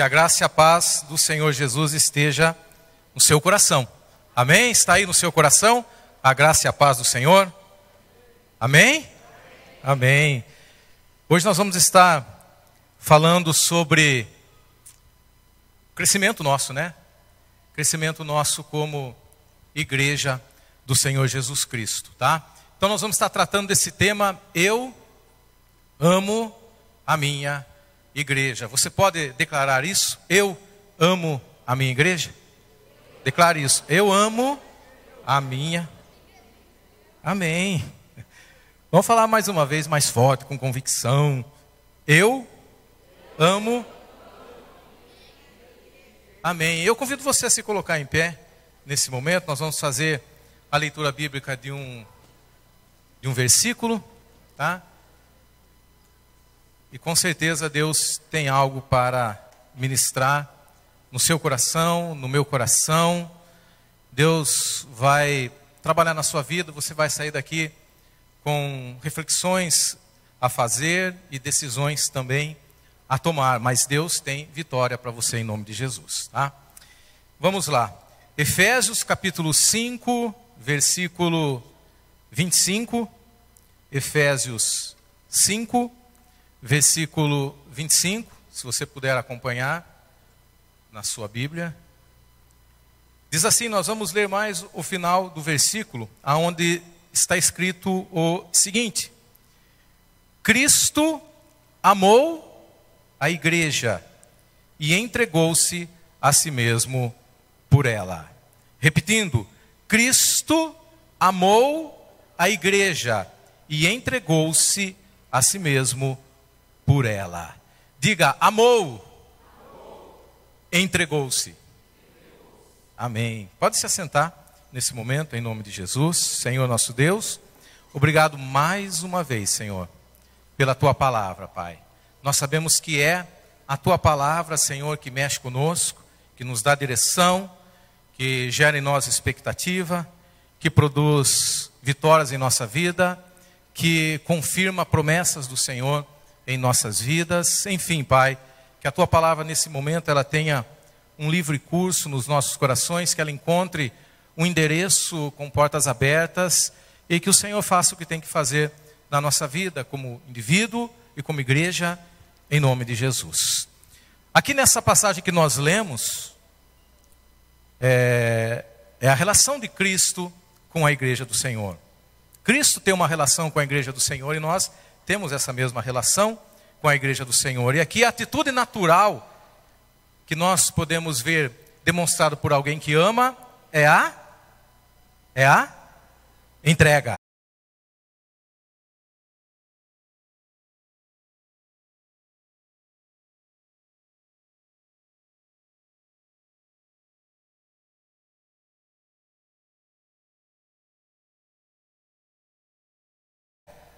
Que a graça e a paz do Senhor Jesus esteja no seu coração. Amém? Está aí no seu coração a graça e a paz do Senhor? Amém? Amém. Hoje nós vamos estar falando sobre crescimento nosso, né? Crescimento nosso como igreja do Senhor Jesus Cristo, tá? Então nós vamos estar tratando desse tema eu amo a minha igreja. Você pode declarar isso? Eu amo a minha igreja? Declare isso. Eu amo a minha. Amém. Vamos falar mais uma vez, mais forte, com convicção. Eu amo. Amém. Eu convido você a se colocar em pé nesse momento. Nós vamos fazer a leitura bíblica de um de um versículo, tá? E com certeza Deus tem algo para ministrar no seu coração, no meu coração. Deus vai trabalhar na sua vida, você vai sair daqui com reflexões a fazer e decisões também a tomar, mas Deus tem vitória para você em nome de Jesus, tá? Vamos lá. Efésios capítulo 5, versículo 25. Efésios 5, versículo 25, se você puder acompanhar na sua Bíblia. Diz assim: Nós vamos ler mais o final do versículo, aonde está escrito o seguinte: Cristo amou a igreja e entregou-se a si mesmo por ela. Repetindo, Cristo amou a igreja e entregou-se a si mesmo por ela. Diga, amou, entregou-se. Amém. Pode se assentar nesse momento, em nome de Jesus. Senhor nosso Deus, obrigado mais uma vez, Senhor, pela tua palavra, Pai. Nós sabemos que é a tua palavra, Senhor, que mexe conosco, que nos dá direção, que gera em nós expectativa, que produz vitórias em nossa vida, que confirma promessas do Senhor em nossas vidas. Enfim, Pai, que a tua palavra nesse momento ela tenha um livre curso nos nossos corações, que ela encontre um endereço com portas abertas e que o Senhor faça o que tem que fazer na nossa vida como indivíduo e como igreja, em nome de Jesus. Aqui nessa passagem que nós lemos, é, é a relação de Cristo com a igreja do Senhor. Cristo tem uma relação com a igreja do Senhor e nós temos essa mesma relação com a igreja do Senhor. E aqui a atitude natural que nós podemos ver demonstrado por alguém que ama é a é a entrega.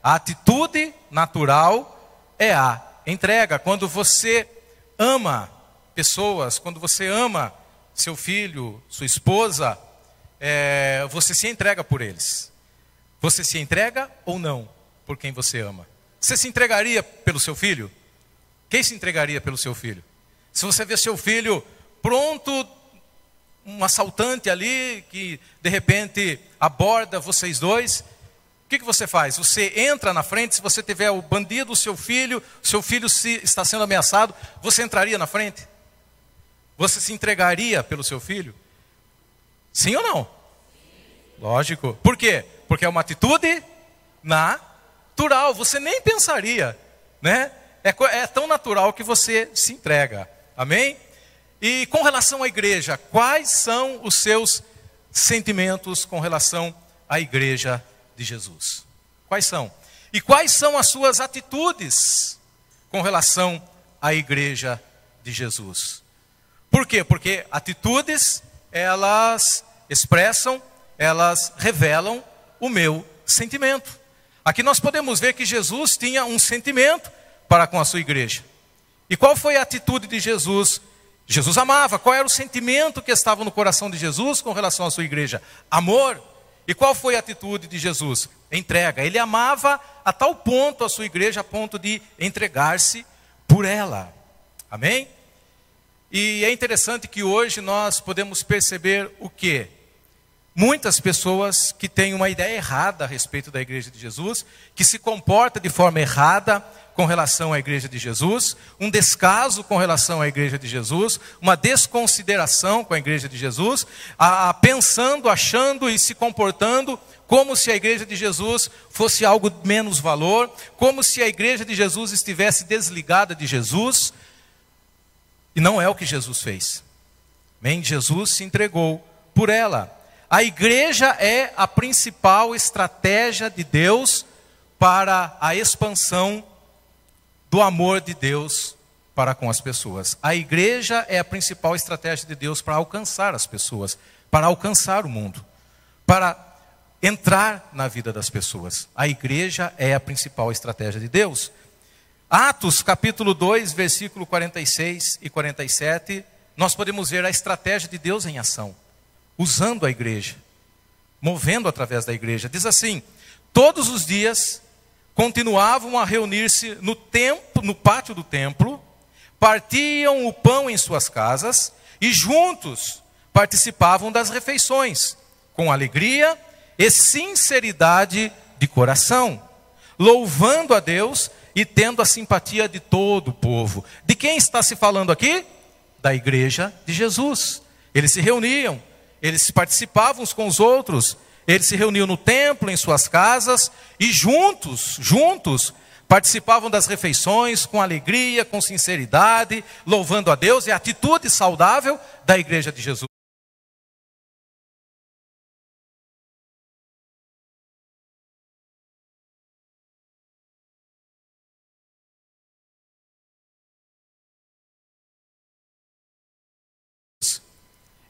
A atitude natural é a entrega. Quando você ama pessoas, quando você ama seu filho, sua esposa, é, você se entrega por eles. Você se entrega ou não por quem você ama? Você se entregaria pelo seu filho? Quem se entregaria pelo seu filho? Se você vê seu filho pronto, um assaltante ali que de repente aborda vocês dois, que, que você faz? Você entra na frente, se você tiver o bandido, o seu filho, seu filho se, está sendo ameaçado, você entraria na frente? Você se entregaria pelo seu filho? Sim ou não? Lógico. Por quê? Porque é uma atitude natural. Você nem pensaria, né? É, é tão natural que você se entrega. Amém? E com relação à igreja, quais são os seus sentimentos com relação à igreja de Jesus. Quais são? E quais são as suas atitudes com relação à igreja de Jesus? Por quê? Porque atitudes, elas expressam, elas revelam o meu sentimento. Aqui nós podemos ver que Jesus tinha um sentimento para com a sua igreja. E qual foi a atitude de Jesus? Jesus amava. Qual era o sentimento que estava no coração de Jesus com relação à sua igreja? Amor. E qual foi a atitude de Jesus? Entrega. Ele amava a tal ponto a sua igreja, a ponto de entregar-se por ela. Amém? E é interessante que hoje nós podemos perceber o que? Muitas pessoas que têm uma ideia errada a respeito da igreja de Jesus, que se comporta de forma errada com relação à igreja de Jesus, um descaso com relação à igreja de Jesus, uma desconsideração com a igreja de Jesus, a, a, pensando, achando e se comportando como se a igreja de Jesus fosse algo menos valor, como se a igreja de Jesus estivesse desligada de Jesus, e não é o que Jesus fez. Amém? Jesus se entregou por ela. A igreja é a principal estratégia de Deus para a expansão do amor de Deus para com as pessoas. A igreja é a principal estratégia de Deus para alcançar as pessoas, para alcançar o mundo, para entrar na vida das pessoas. A igreja é a principal estratégia de Deus. Atos capítulo 2, versículo 46 e 47, nós podemos ver a estratégia de Deus em ação, usando a igreja, movendo através da igreja. Diz assim: todos os dias continuavam a reunir-se no templo, no pátio do templo, partiam o pão em suas casas e juntos participavam das refeições, com alegria e sinceridade de coração, louvando a Deus e tendo a simpatia de todo o povo. De quem está se falando aqui? Da igreja de Jesus. Eles se reuniam, eles participavam uns com os outros, eles se reuniam no templo, em suas casas, e juntos, juntos, participavam das refeições com alegria, com sinceridade, louvando a Deus, é a atitude saudável da igreja de Jesus.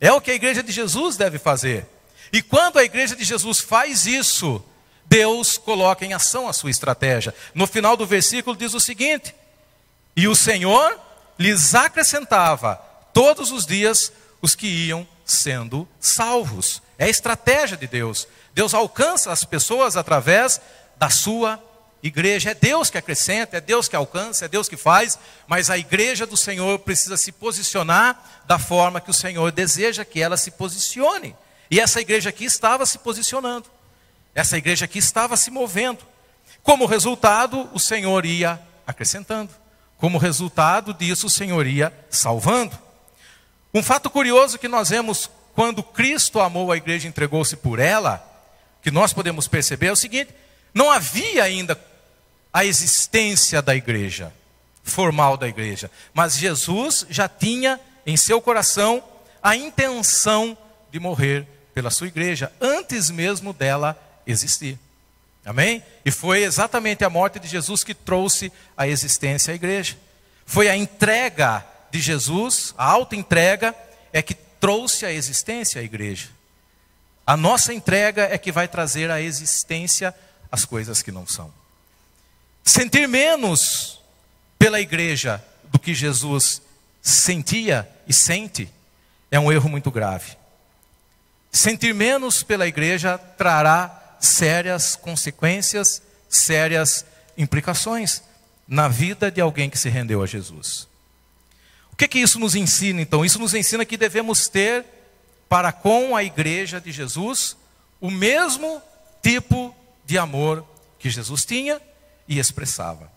É o que a igreja de Jesus deve fazer. E quando a igreja de Jesus faz isso, Deus coloca em ação a sua estratégia. No final do versículo diz o seguinte: E o Senhor lhes acrescentava todos os dias os que iam sendo salvos. É a estratégia de Deus. Deus alcança as pessoas através da sua igreja. É Deus que acrescenta, é Deus que alcança, é Deus que faz, mas a igreja do Senhor precisa se posicionar da forma que o Senhor deseja que ela se posicione. E essa igreja aqui estava se posicionando. Essa igreja aqui estava se movendo. Como resultado, o Senhor ia acrescentando. Como resultado disso, o Senhor ia salvando. Um fato curioso que nós vemos quando Cristo amou a igreja e entregou-se por ela, que nós podemos perceber é o seguinte: não havia ainda a existência da igreja, formal da igreja. Mas Jesus já tinha em seu coração a intenção de morrer pela sua igreja, antes mesmo dela existir. Amém? E foi exatamente a morte de Jesus que trouxe a existência à igreja. Foi a entrega de Jesus, a auto-entrega, é que trouxe a existência à igreja. A nossa entrega é que vai trazer a existência às coisas que não são. Sentir menos pela igreja do que Jesus sentia e sente é um erro muito grave. Sentir menos pela igreja trará sérias consequências, sérias implicações na vida de alguém que se rendeu a Jesus. O que, que isso nos ensina então? Isso nos ensina que devemos ter para com a igreja de Jesus o mesmo tipo de amor que Jesus tinha e expressava.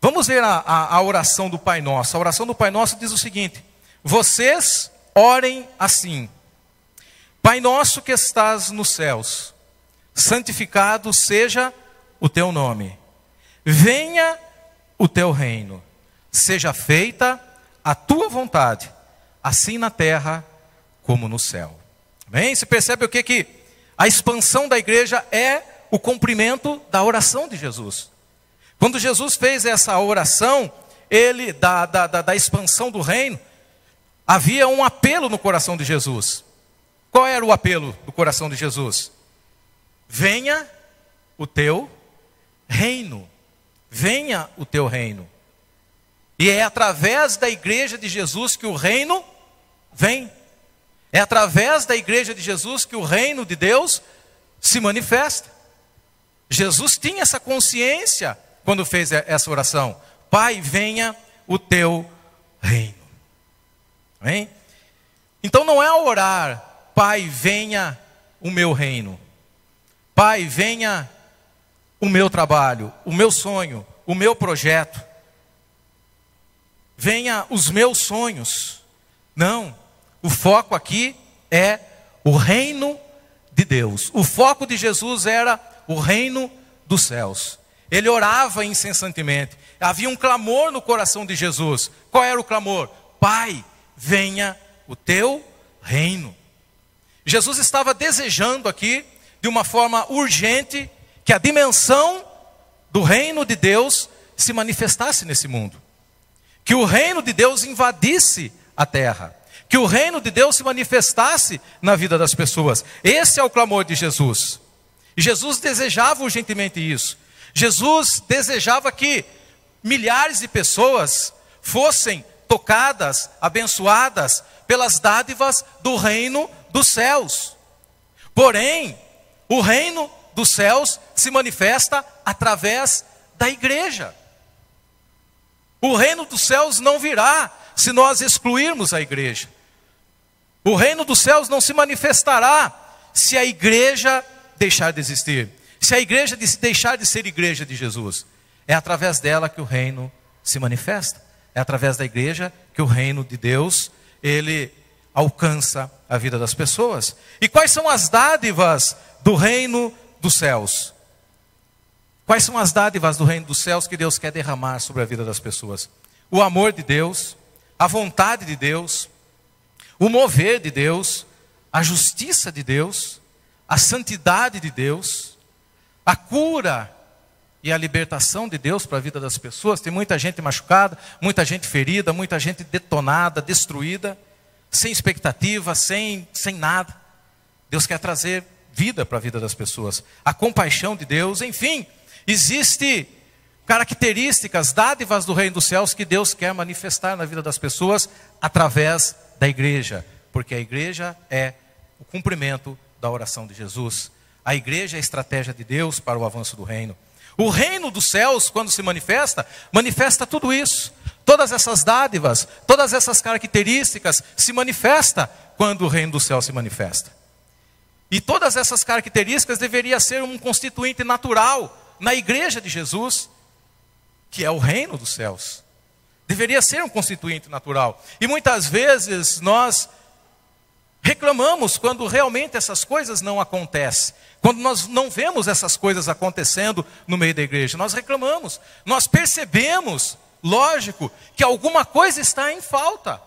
Vamos ver a, a, a, oração do Pai Nosso. A oração do Pai Nosso diz o seguinte: Vocês orem assim: Pai Nosso que estás nos céus, santificado seja o teu nome, venha o teu reino, seja feita a tua vontade, assim na terra como no céu. Amém? Você percebe o que que a expansão da igreja é o cumprimento da oração de Jesus. Quando Jesus fez essa oração, ele da, da, da, da expansão do reino, havia um apelo no coração de Jesus. Qual era o apelo do coração de Jesus? Venha o teu reino. Venha o teu reino. E é através da igreja de Jesus que o reino vem. É através da igreja de Jesus que o reino de Deus se manifesta. Jesus tinha essa consciência quando fez essa oração? Pai, venha o teu reino. Amém? Então não é orar, Pai, venha o meu reino. Pai, venha o meu trabalho, o meu sonho, o meu projeto. Venha os meus sonhos. Não, o foco aqui é o reino de Deus. O foco de Jesus era o reino dos céus. Ele orava incessantemente. Havia um clamor no coração de Jesus. Qual era o clamor? Pai, venha o teu reino. Jesus estava desejando aqui, de uma forma urgente, que a dimensão do reino de Deus se manifestasse nesse mundo. Que o reino de Deus invadisse a terra. Que o reino de Deus se manifestasse na vida das pessoas. Esse é o clamor de Jesus. Jesus desejava urgentemente isso. Jesus desejava que milhares de pessoas fossem tocadas, abençoadas pelas dádivas do reino dos céus. Porém, o reino dos céus se manifesta através da igreja. O reino dos céus não virá se nós excluirmos a igreja. O reino dos céus não se manifestará se a igreja deixar de existir. Se a igreja deixar de ser igreja de Jesus. É através dela que o reino se manifesta. É através da igreja que o reino de Deus, ele alcança a vida das pessoas. E quais são as dádivas do reino dos céus? Quais são as dádivas do reino dos céus que Deus quer derramar sobre a vida das pessoas? O amor de Deus, a vontade de Deus, o mover de Deus, a justiça de Deus, a santidade de Deus, a cura e a libertação de Deus para a vida das pessoas. Tem muita gente machucada, muita gente ferida, muita gente detonada, destruída sem expectativa, sem, sem nada. Deus quer trazer vida para a vida das pessoas. A compaixão de Deus, enfim, existe características, dádivas do reino dos céus que Deus quer manifestar na vida das pessoas através da igreja, porque a igreja é o cumprimento da oração de Jesus. A igreja é a estratégia de Deus para o avanço do reino. O reino dos céus, quando se manifesta, manifesta tudo isso. Todas essas dádivas, todas essas características se manifesta quando o reino do céu se manifesta. E todas essas características deveriam ser um constituinte natural na igreja de Jesus, que é o reino dos céus. Deveria ser um constituinte natural. E muitas vezes nós reclamamos quando realmente essas coisas não acontecem. Quando nós não vemos essas coisas acontecendo no meio da igreja, nós reclamamos. Nós percebemos lógico que alguma coisa está em falta.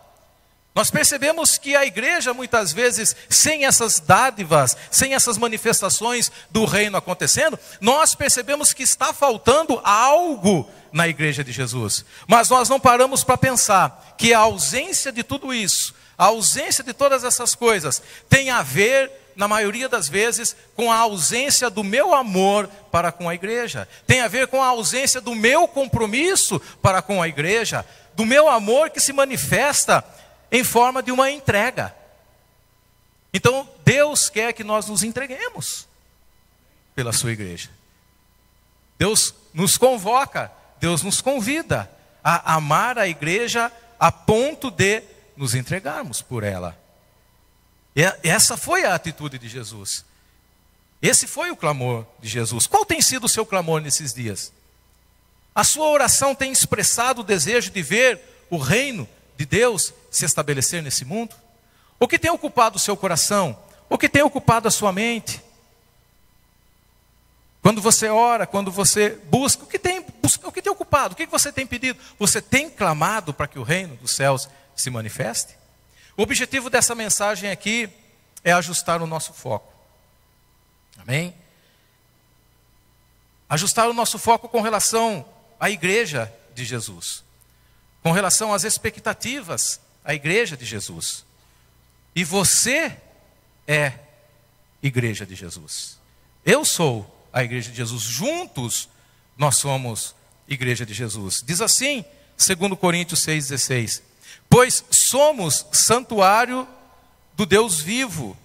Nós percebemos que a igreja, muitas vezes, sem essas dádivas, sem essas manifestações do reino acontecendo, nós percebemos que está faltando algo na igreja de Jesus. Mas nós não paramos para pensar que a ausência de tudo isso, a ausência de todas essas coisas, tem a ver na maioria das vezes, com a ausência do meu amor para com a igreja, tem a ver com a ausência do meu compromisso para com a igreja, do meu amor que se manifesta em forma de uma entrega. Então, Deus quer que nós nos entreguemos pela sua igreja. Deus nos convoca, Deus nos convida a amar a igreja a ponto de nos entregarmos por ela. Essa foi a atitude de Jesus. Esse foi o clamor de Jesus. Qual tem sido o seu clamor nesses dias? A sua oração tem expressado o desejo de ver o reino de Deus se estabelecer nesse mundo? O que tem ocupado o seu coração? O que tem ocupado a sua mente? Quando você ora, quando você busca, o que tem, o que tem ocupado? O que você tem pedido? Você tem clamado para que o reino dos céus se manifeste? O objetivo dessa mensagem aqui é ajustar o nosso foco. Amém? Ajustar o nosso foco com relação à igreja de Jesus, com relação às expectativas à igreja de Jesus. E você é igreja de Jesus. Eu sou a igreja de Jesus. Juntos nós somos igreja de Jesus. Diz assim, segundo Coríntios 6:16 pois somos santuário do Deus vivo.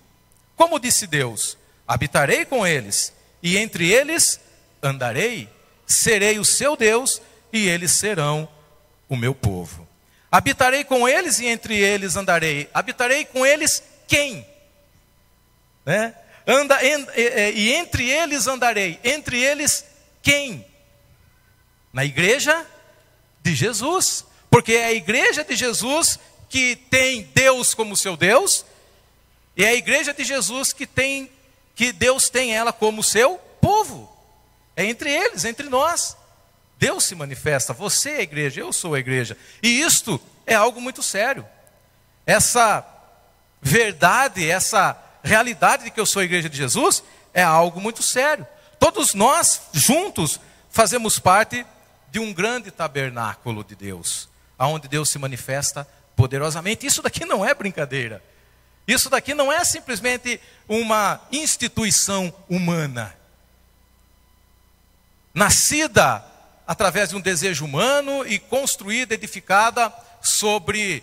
Como disse Deus: habitarei com eles, e entre eles andarei, serei o seu Deus e eles serão o meu povo. Habitarei com eles e entre eles andarei. Habitarei com eles quem? Né? Anda, en, e, e entre eles andarei. Entre eles quem? Na igreja de Jesus. Porque é a igreja de Jesus que tem Deus como seu Deus, e é a igreja de Jesus que tem que Deus tem ela como seu povo. É entre eles, entre nós. Deus se manifesta, você é a igreja, eu sou a igreja. E isto é algo muito sério. Essa verdade, essa realidade de que eu sou a igreja de Jesus é algo muito sério. Todos nós juntos fazemos parte de um grande tabernáculo de Deus, aonde Deus se manifesta poderosamente. Isso daqui não é brincadeira. Isso daqui não é simplesmente uma instituição humana. Nascida através de um desejo humano e construída, edificada sobre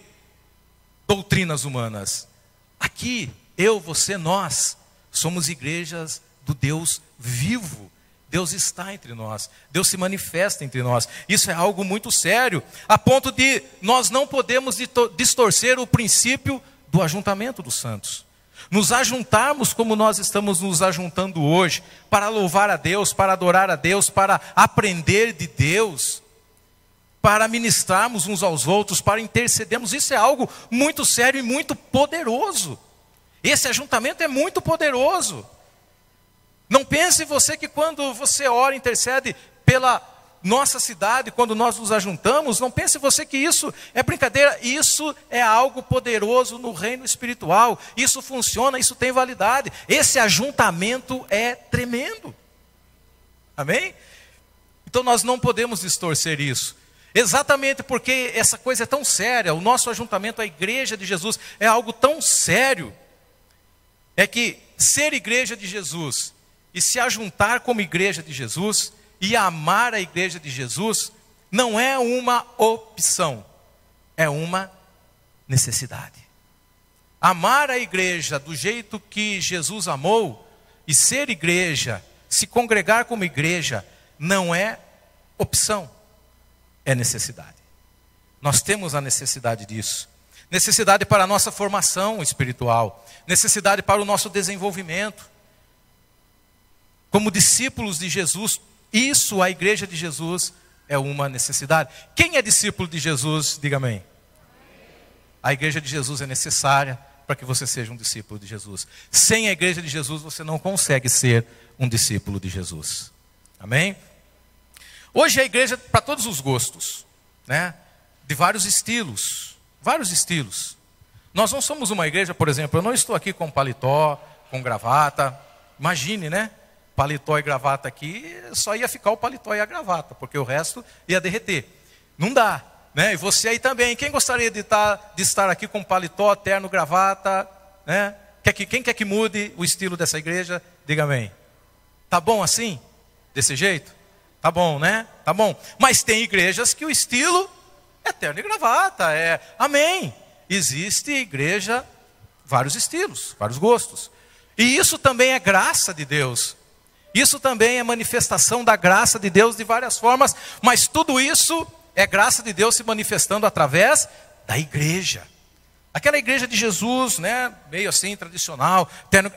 doutrinas humanas. Aqui, eu, você, nós, somos igrejas do Deus vivo. Deus está entre nós, Deus se manifesta entre nós. Isso é algo muito sério, a ponto de nós não podemos distorcer o princípio do ajuntamento dos santos. Nos ajuntarmos como nós estamos nos ajuntando hoje, para louvar a Deus, para adorar a Deus, para aprender de Deus, para ministrarmos uns aos outros, para intercedermos, isso é algo muito sério e muito poderoso. Esse ajuntamento é muito poderoso. Não pense você que quando você ora, intercede pela nossa cidade, quando nós nos ajuntamos, não pense você que isso é brincadeira, isso é algo poderoso no reino espiritual, isso funciona, isso tem validade, esse ajuntamento é tremendo, amém? Então nós não podemos distorcer isso, exatamente porque essa coisa é tão séria, o nosso ajuntamento, a igreja de Jesus, é algo tão sério, é que ser igreja de Jesus e se ajuntar como igreja de Jesus e amar a igreja de Jesus não é uma opção, é uma necessidade. Amar a igreja do jeito que Jesus amou e ser igreja, se congregar como igreja, não é opção, é necessidade. Nós temos a necessidade disso. Necessidade para a nossa formação espiritual, necessidade para o nosso desenvolvimento, como discípulos de Jesus, isso a igreja de Jesus é uma necessidade. Quem é discípulo de Jesus, diga amém. A igreja de Jesus é necessária para que você seja um discípulo de Jesus. Sem a igreja de Jesus, você não consegue ser um discípulo de Jesus. Amém? Hoje a igreja para todos os gostos, né? De vários estilos, vários estilos. Nós não somos uma igreja, por exemplo, eu não estou aqui com paletó, com gravata. Imagine, né? Paletó e gravata aqui, só ia ficar o paletó e a gravata, porque o resto ia derreter. Não dá. Né? E você aí também, quem gostaria de estar, tá, de estar aqui com paletó, terno, gravata? Né? Quer que, quem quer que mude o estilo dessa igreja? Diga amém. Tá bom assim? Desse jeito? Tá bom, né? Tá bom. Mas tem igrejas que o estilo é terno e gravata, é amém. Existe igreja, vários estilos, vários gostos. E isso também é graça de Deus. Isso também é manifestação da graça de Deus de várias formas, mas tudo isso é graça de Deus se manifestando através da igreja. Aquela igreja de Jesus, né, meio assim tradicional,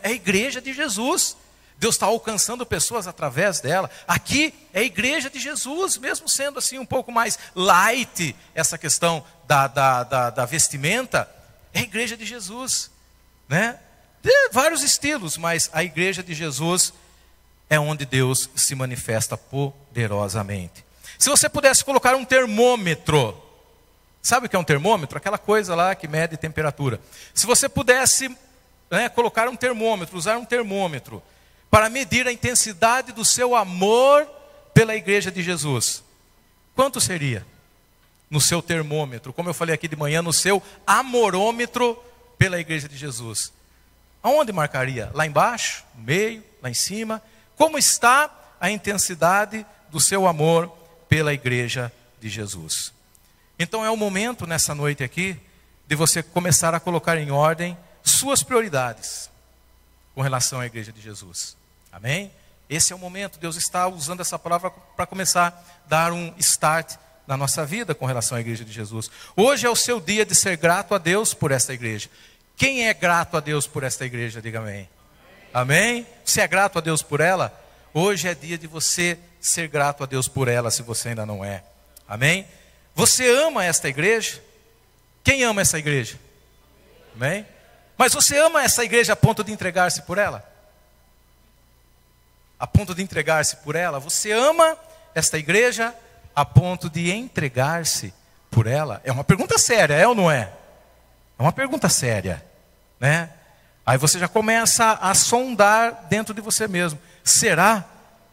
é a igreja de Jesus. Deus está alcançando pessoas através dela. Aqui é a igreja de Jesus, mesmo sendo assim um pouco mais light essa questão da, da, da, da vestimenta, é a igreja de Jesus, né? De vários estilos, mas a igreja de Jesus é onde Deus se manifesta poderosamente. Se você pudesse colocar um termômetro, sabe o que é um termômetro? Aquela coisa lá que mede temperatura. Se você pudesse né, colocar um termômetro, usar um termômetro, para medir a intensidade do seu amor pela igreja de Jesus, quanto seria? No seu termômetro, como eu falei aqui de manhã, no seu amorômetro pela igreja de Jesus. Aonde marcaria? Lá embaixo? No meio? Lá em cima? Como está a intensidade do seu amor pela igreja de Jesus? Então é o momento nessa noite aqui de você começar a colocar em ordem suas prioridades com relação à igreja de Jesus. Amém? Esse é o momento, Deus está usando essa palavra para começar a dar um start na nossa vida com relação à igreja de Jesus. Hoje é o seu dia de ser grato a Deus por esta igreja. Quem é grato a Deus por esta igreja, diga amém. Amém? Você é grato a Deus por ela? Hoje é dia de você ser grato a Deus por ela, se você ainda não é. Amém? Você ama esta igreja? Quem ama essa igreja? Amém? Mas você ama essa igreja a ponto de entregar-se por ela? A ponto de entregar-se por ela? Você ama esta igreja a ponto de entregar-se por ela? É uma pergunta séria, é ou não é? É uma pergunta séria, né? Aí você já começa a sondar dentro de você mesmo. Será,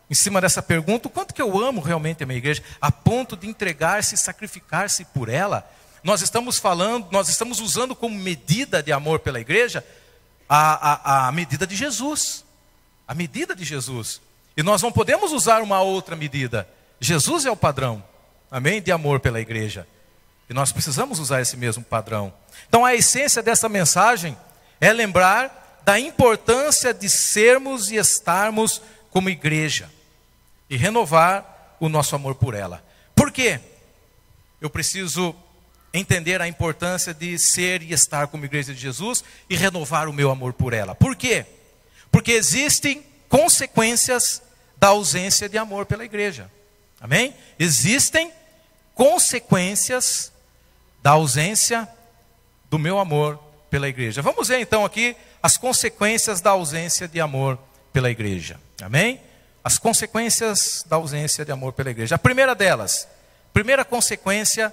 em cima dessa pergunta, o quanto que eu amo realmente a minha igreja, a ponto de entregar-se e sacrificar-se por ela? Nós estamos falando, nós estamos usando como medida de amor pela igreja a, a, a medida de Jesus. A medida de Jesus. E nós não podemos usar uma outra medida. Jesus é o padrão, amém? De amor pela igreja. E nós precisamos usar esse mesmo padrão. Então a essência dessa mensagem é lembrar da importância de sermos e estarmos como igreja e renovar o nosso amor por ela. Por quê? Eu preciso entender a importância de ser e estar como igreja de Jesus e renovar o meu amor por ela. Por quê? Porque existem consequências da ausência de amor pela igreja. Amém? Existem consequências da ausência do meu amor pela igreja. Vamos ver então aqui as consequências da ausência de amor pela igreja. Amém? As consequências da ausência de amor pela igreja. A primeira delas, primeira consequência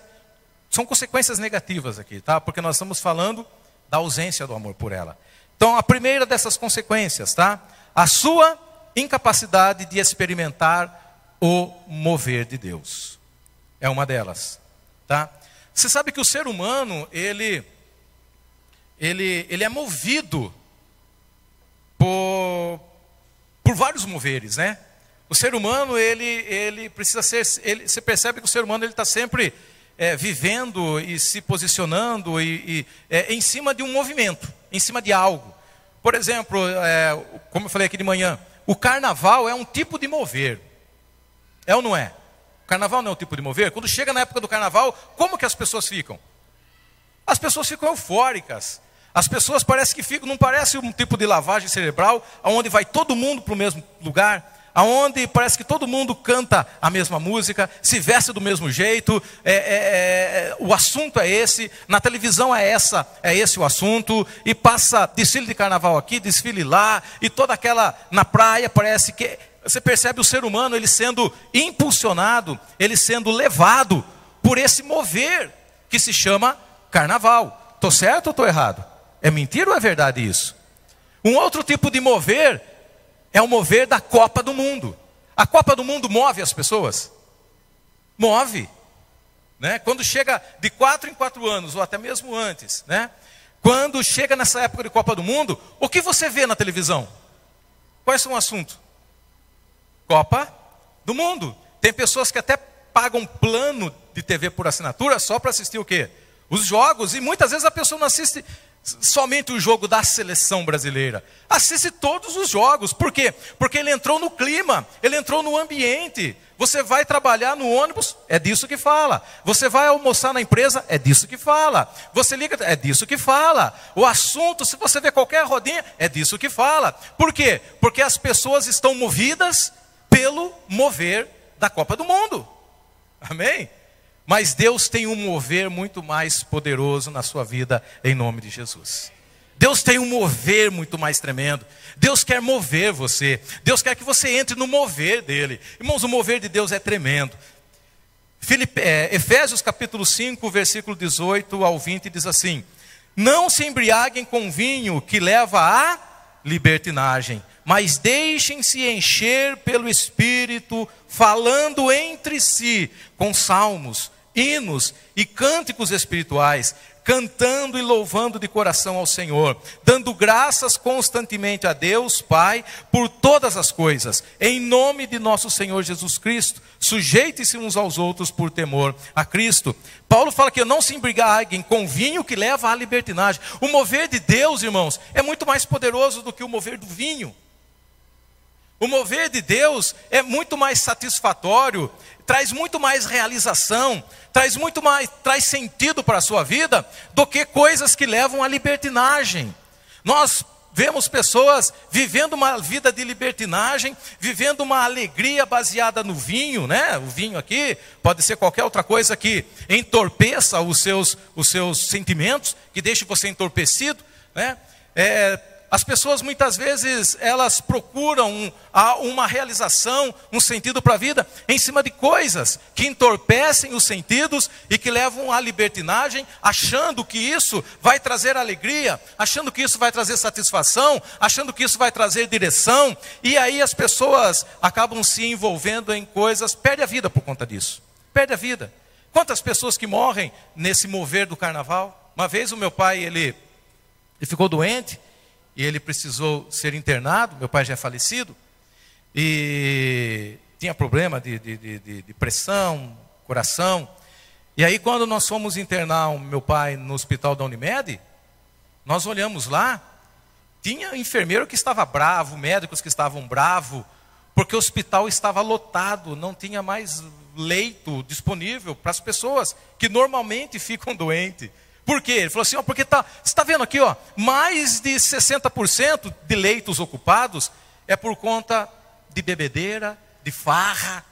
são consequências negativas aqui, tá? Porque nós estamos falando da ausência do amor por ela. Então, a primeira dessas consequências, tá? A sua incapacidade de experimentar o mover de Deus. É uma delas, tá? Você sabe que o ser humano, ele ele ele é movido por por vários moveres, né? O ser humano, ele ele precisa ser, ele, você percebe que o ser humano está sempre é, vivendo e se posicionando e, e é, em cima de um movimento, em cima de algo. Por exemplo, é, como eu falei aqui de manhã, o carnaval é um tipo de mover. É ou não é? O carnaval não é um tipo de mover. Quando chega na época do carnaval, como que as pessoas ficam? As pessoas ficam eufóricas. As pessoas parecem que ficam, não parece um tipo de lavagem cerebral, onde vai todo mundo para o mesmo lugar aonde parece que todo mundo canta a mesma música, se veste do mesmo jeito, é, é, é, o assunto é esse, na televisão é essa, é esse o assunto, e passa desfile de carnaval aqui, desfile lá, e toda aquela na praia parece que você percebe o ser humano ele sendo impulsionado, ele sendo levado por esse mover que se chama carnaval. Estou certo ou estou errado? É mentira ou é verdade isso? Um outro tipo de mover é o mover da Copa do Mundo. A Copa do Mundo move as pessoas? Move. Né? Quando chega de quatro em quatro anos, ou até mesmo antes, né? quando chega nessa época de Copa do Mundo, o que você vê na televisão? Quais são o assunto? Copa do Mundo. Tem pessoas que até pagam plano de TV por assinatura só para assistir o quê? Os jogos, e muitas vezes a pessoa não assiste somente o jogo da seleção brasileira. Assiste todos os jogos. Por quê? Porque ele entrou no clima, ele entrou no ambiente. Você vai trabalhar no ônibus, é disso que fala. Você vai almoçar na empresa, é disso que fala. Você liga, é disso que fala. O assunto, se você vê qualquer rodinha, é disso que fala. Por quê? Porque as pessoas estão movidas pelo mover da Copa do Mundo. Amém? Mas Deus tem um mover muito mais poderoso na sua vida, em nome de Jesus. Deus tem um mover muito mais tremendo. Deus quer mover você. Deus quer que você entre no mover dele. Irmãos, o mover de Deus é tremendo. Filipe, é, Efésios capítulo 5, versículo 18 ao 20 diz assim: Não se embriaguem com vinho que leva à libertinagem, mas deixem-se encher pelo Espírito, falando entre si com salmos hinos e cânticos espirituais, cantando e louvando de coração ao Senhor, dando graças constantemente a Deus, Pai, por todas as coisas, em nome de nosso Senhor Jesus Cristo. Sujeite-se uns aos outros por temor a Cristo. Paulo fala que não se embriaguem com vinho que leva à libertinagem. O mover de Deus, irmãos, é muito mais poderoso do que o mover do vinho. O mover de Deus é muito mais satisfatório, traz muito mais realização, traz muito mais, traz sentido para a sua vida do que coisas que levam à libertinagem. Nós vemos pessoas vivendo uma vida de libertinagem, vivendo uma alegria baseada no vinho, né? O vinho aqui pode ser qualquer outra coisa que entorpeça os seus, os seus sentimentos, que deixe você entorpecido, né? É, as pessoas muitas vezes elas procuram uma realização, um sentido para a vida em cima de coisas que entorpecem os sentidos e que levam à libertinagem, achando que isso vai trazer alegria, achando que isso vai trazer satisfação, achando que isso vai trazer direção, e aí as pessoas acabam se envolvendo em coisas, perde a vida por conta disso. Perde a vida. Quantas pessoas que morrem nesse mover do carnaval? Uma vez o meu pai, ele, ele ficou doente, e ele precisou ser internado, meu pai já é falecido, e tinha problema de, de, de, de pressão, coração. E aí, quando nós fomos internar o meu pai no hospital da Unimed, nós olhamos lá, tinha enfermeiro que estava bravo, médicos que estavam bravos, porque o hospital estava lotado, não tinha mais leito disponível para as pessoas que normalmente ficam doentes. Por quê? Ele falou assim, ó, porque tá, você está vendo aqui, ó, mais de 60% de leitos ocupados é por conta de bebedeira, de farra.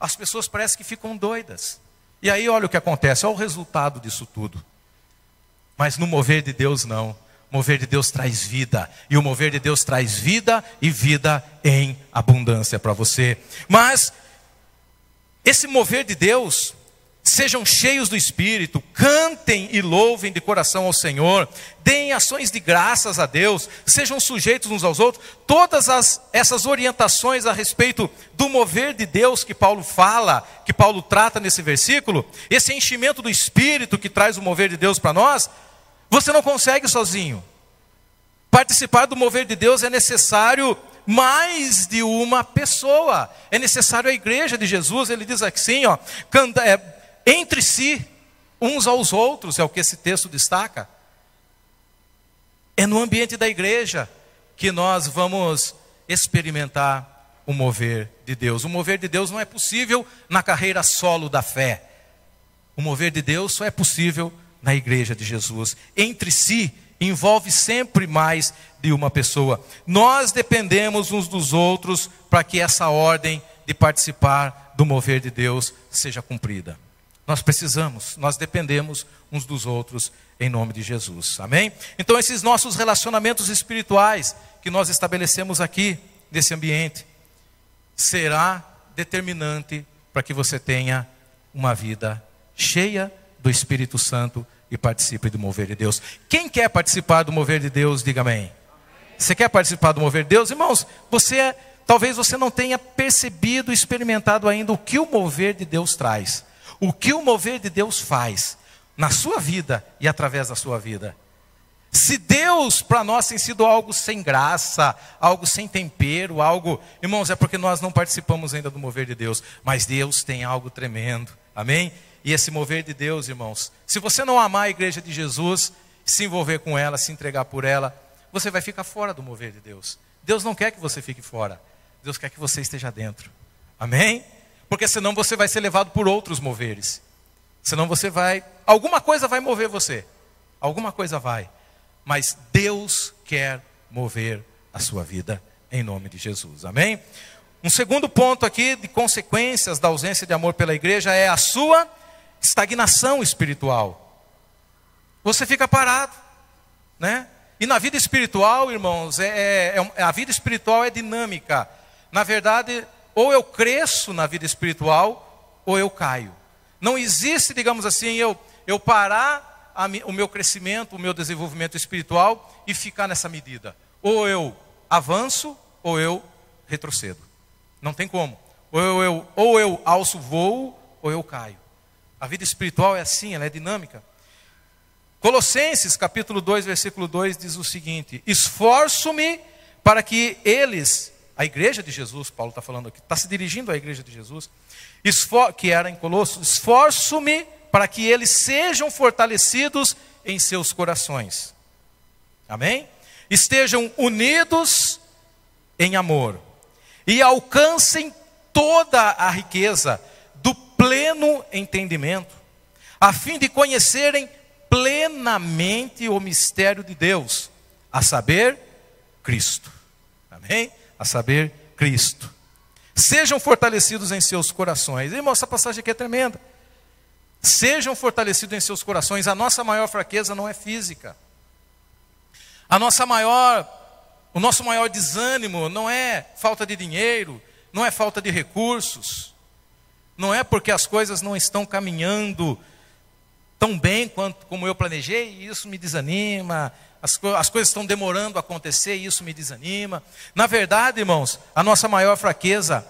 As pessoas parecem que ficam doidas. E aí olha o que acontece, olha o resultado disso tudo. Mas no mover de Deus não. O mover de Deus traz vida. E o mover de Deus traz vida e vida em abundância para você. Mas esse mover de Deus Sejam cheios do Espírito, cantem e louvem de coração ao Senhor, deem ações de graças a Deus, sejam sujeitos uns aos outros. Todas as, essas orientações a respeito do mover de Deus que Paulo fala, que Paulo trata nesse versículo, esse enchimento do Espírito que traz o mover de Deus para nós, você não consegue sozinho. Participar do mover de Deus é necessário mais de uma pessoa. É necessário a igreja de Jesus, ele diz assim, ó, é, entre si, uns aos outros, é o que esse texto destaca. É no ambiente da igreja que nós vamos experimentar o mover de Deus. O mover de Deus não é possível na carreira solo da fé. O mover de Deus só é possível na igreja de Jesus. Entre si, envolve sempre mais de uma pessoa. Nós dependemos uns dos outros para que essa ordem de participar do mover de Deus seja cumprida. Nós precisamos, nós dependemos uns dos outros em nome de Jesus. Amém? Então, esses nossos relacionamentos espirituais que nós estabelecemos aqui nesse ambiente será determinante para que você tenha uma vida cheia do Espírito Santo e participe do mover de Deus. Quem quer participar do mover de Deus, diga amém. Você quer participar do mover de Deus? Irmãos, você talvez você não tenha percebido, experimentado ainda o que o mover de Deus traz o que o mover de Deus faz na sua vida e através da sua vida. Se Deus para nós tem sido algo sem graça, algo sem tempero, algo, irmãos, é porque nós não participamos ainda do mover de Deus, mas Deus tem algo tremendo, amém? E esse mover de Deus, irmãos, se você não amar a igreja de Jesus, se envolver com ela, se entregar por ela, você vai ficar fora do mover de Deus. Deus não quer que você fique fora, Deus quer que você esteja dentro, amém? Porque senão você vai ser levado por outros moveres. Senão você vai, alguma coisa vai mover você. Alguma coisa vai. Mas Deus quer mover a sua vida em nome de Jesus. Amém? Um segundo ponto aqui de consequências da ausência de amor pela igreja é a sua estagnação espiritual. Você fica parado, né? E na vida espiritual, irmãos, é, é, é, a vida espiritual é dinâmica. Na verdade, ou eu cresço na vida espiritual, ou eu caio. Não existe, digamos assim, eu, eu parar a, o meu crescimento, o meu desenvolvimento espiritual e ficar nessa medida. Ou eu avanço, ou eu retrocedo. Não tem como. Ou eu, eu, ou eu alço voo, ou eu caio. A vida espiritual é assim, ela é dinâmica. Colossenses capítulo 2, versículo 2 diz o seguinte: Esforço-me para que eles a igreja de Jesus, Paulo está falando aqui, está se dirigindo à igreja de Jesus, que era em Colossos, esforço-me para que eles sejam fortalecidos em seus corações. Amém? Estejam unidos em amor e alcancem toda a riqueza do pleno entendimento, a fim de conhecerem plenamente o mistério de Deus, a saber, Cristo. Amém? A saber, Cristo. Sejam fortalecidos em seus corações. Irmão, essa passagem aqui é tremenda. Sejam fortalecidos em seus corações. A nossa maior fraqueza não é física. A nossa maior, o nosso maior desânimo não é falta de dinheiro, não é falta de recursos. Não é porque as coisas não estão caminhando tão bem quanto como eu planejei, isso me desanima. As, as coisas estão demorando a acontecer e isso me desanima. Na verdade, irmãos, a nossa maior fraqueza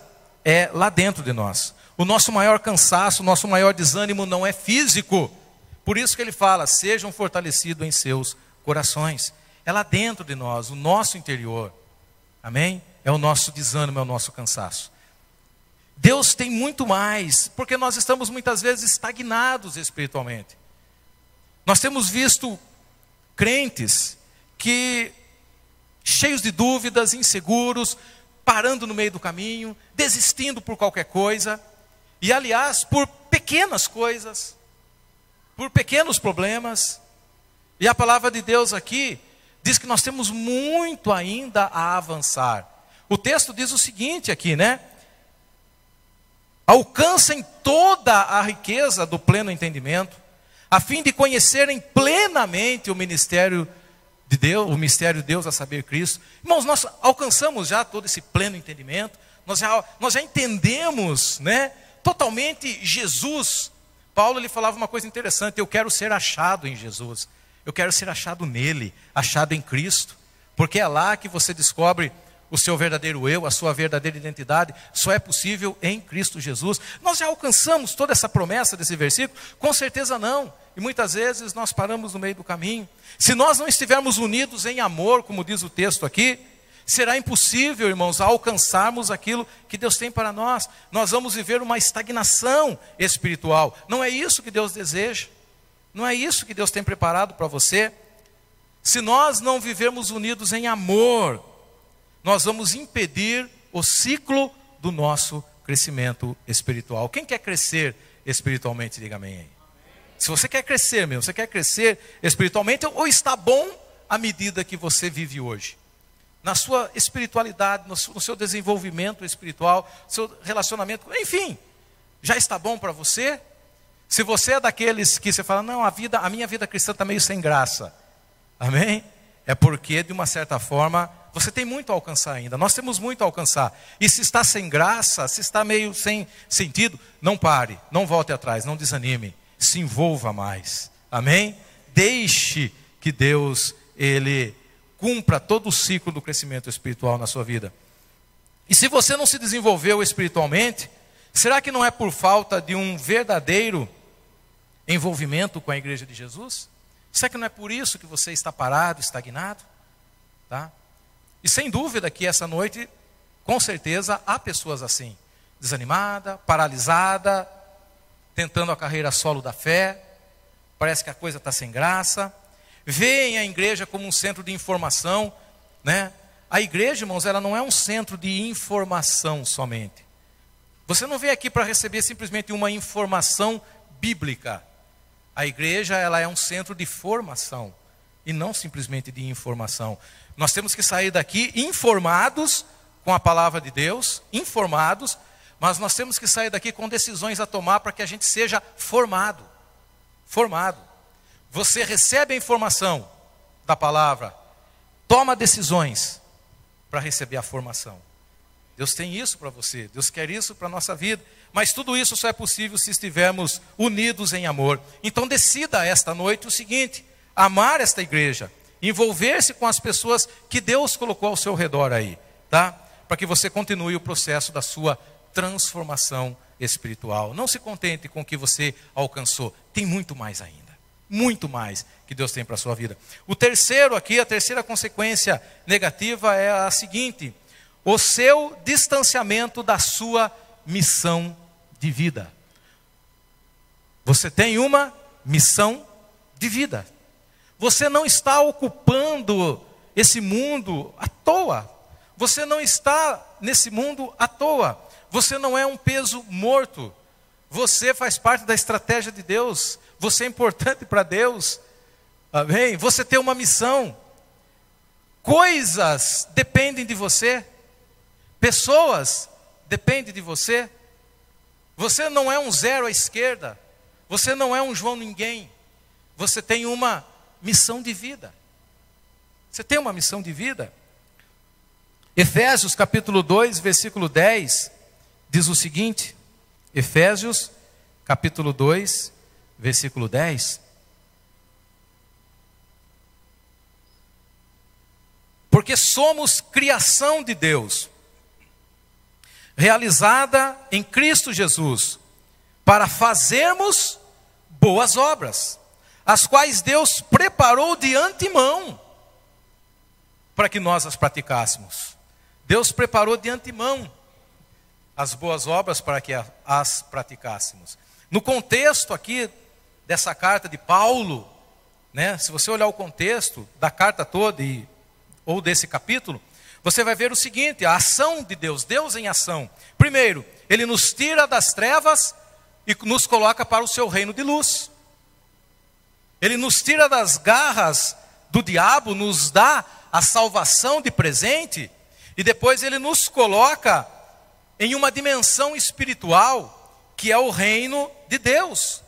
é lá dentro de nós. O nosso maior cansaço, o nosso maior desânimo não é físico. Por isso que ele fala: sejam fortalecidos em seus corações. É lá dentro de nós, o nosso interior. Amém? É o nosso desânimo, é o nosso cansaço. Deus tem muito mais, porque nós estamos muitas vezes estagnados espiritualmente. Nós temos visto crentes que, cheios de dúvidas, inseguros, parando no meio do caminho, desistindo por qualquer coisa, e aliás, por pequenas coisas, por pequenos problemas. E a palavra de Deus aqui diz que nós temos muito ainda a avançar. O texto diz o seguinte aqui, né? Alcancem toda a riqueza do pleno entendimento, a fim de conhecerem plenamente o ministério de Deus, o mistério de Deus a saber Cristo. Irmãos, nós alcançamos já todo esse pleno entendimento, nós já, nós já entendemos, né? totalmente Jesus. Paulo ele falava uma coisa interessante: eu quero ser achado em Jesus, eu quero ser achado nele, achado em Cristo, porque é lá que você descobre o seu verdadeiro eu, a sua verdadeira identidade, só é possível em Cristo Jesus. Nós já alcançamos toda essa promessa desse versículo? Com certeza não. E muitas vezes nós paramos no meio do caminho. Se nós não estivermos unidos em amor, como diz o texto aqui, será impossível, irmãos, alcançarmos aquilo que Deus tem para nós. Nós vamos viver uma estagnação espiritual. Não é isso que Deus deseja. Não é isso que Deus tem preparado para você. Se nós não vivermos unidos em amor, nós vamos impedir o ciclo do nosso crescimento espiritual. Quem quer crescer espiritualmente, diga amém. Se você quer crescer mesmo, você quer crescer espiritualmente, ou está bom à medida que você vive hoje? na sua espiritualidade, no seu desenvolvimento espiritual, seu relacionamento, enfim, já está bom para você? Se você é daqueles que você fala, não, a vida, a minha vida cristã está meio sem graça, amém? É porque, de uma certa forma, você tem muito a alcançar ainda, nós temos muito a alcançar. E se está sem graça, se está meio sem sentido, não pare, não volte atrás, não desanime, se envolva mais, amém? Deixe que Deus, Ele cumpra todo o ciclo do crescimento espiritual na sua vida. E se você não se desenvolveu espiritualmente, será que não é por falta de um verdadeiro envolvimento com a igreja de Jesus? Será que não é por isso que você está parado, estagnado? Tá? E sem dúvida que essa noite, com certeza, há pessoas assim, desanimada, paralisada, tentando a carreira solo da fé, parece que a coisa está sem graça veem a igreja como um centro de informação, né? A igreja, irmãos, ela não é um centro de informação somente. Você não vem aqui para receber simplesmente uma informação bíblica. A igreja, ela é um centro de formação e não simplesmente de informação. Nós temos que sair daqui informados com a palavra de Deus, informados, mas nós temos que sair daqui com decisões a tomar para que a gente seja formado. Formado. Você recebe a informação da palavra, toma decisões para receber a formação. Deus tem isso para você, Deus quer isso para a nossa vida, mas tudo isso só é possível se estivermos unidos em amor. Então decida esta noite o seguinte: amar esta igreja, envolver-se com as pessoas que Deus colocou ao seu redor aí, tá? Para que você continue o processo da sua transformação espiritual. Não se contente com o que você alcançou, tem muito mais ainda muito mais que Deus tem para a sua vida. O terceiro aqui, a terceira consequência negativa é a seguinte: o seu distanciamento da sua missão de vida. Você tem uma missão de vida. Você não está ocupando esse mundo à toa. Você não está nesse mundo à toa. Você não é um peso morto. Você faz parte da estratégia de Deus. Você é importante para Deus. Amém? Você tem uma missão. Coisas dependem de você. Pessoas dependem de você. Você não é um zero à esquerda. Você não é um João ninguém. Você tem uma missão de vida. Você tem uma missão de vida. Efésios capítulo 2, versículo 10, diz o seguinte: Efésios capítulo 2, versículo 10. Porque somos criação de Deus, realizada em Cristo Jesus, para fazermos boas obras, as quais Deus preparou de antemão para que nós as praticássemos. Deus preparou de antemão as boas obras para que as praticássemos. No contexto aqui dessa carta de Paulo, né, se você olhar o contexto da carta toda e, ou desse capítulo, você vai ver o seguinte: a ação de Deus, Deus em ação. Primeiro, ele nos tira das trevas e nos coloca para o seu reino de luz. Ele nos tira das garras do diabo, nos dá a salvação de presente e depois ele nos coloca em uma dimensão espiritual que é o reino de Deus.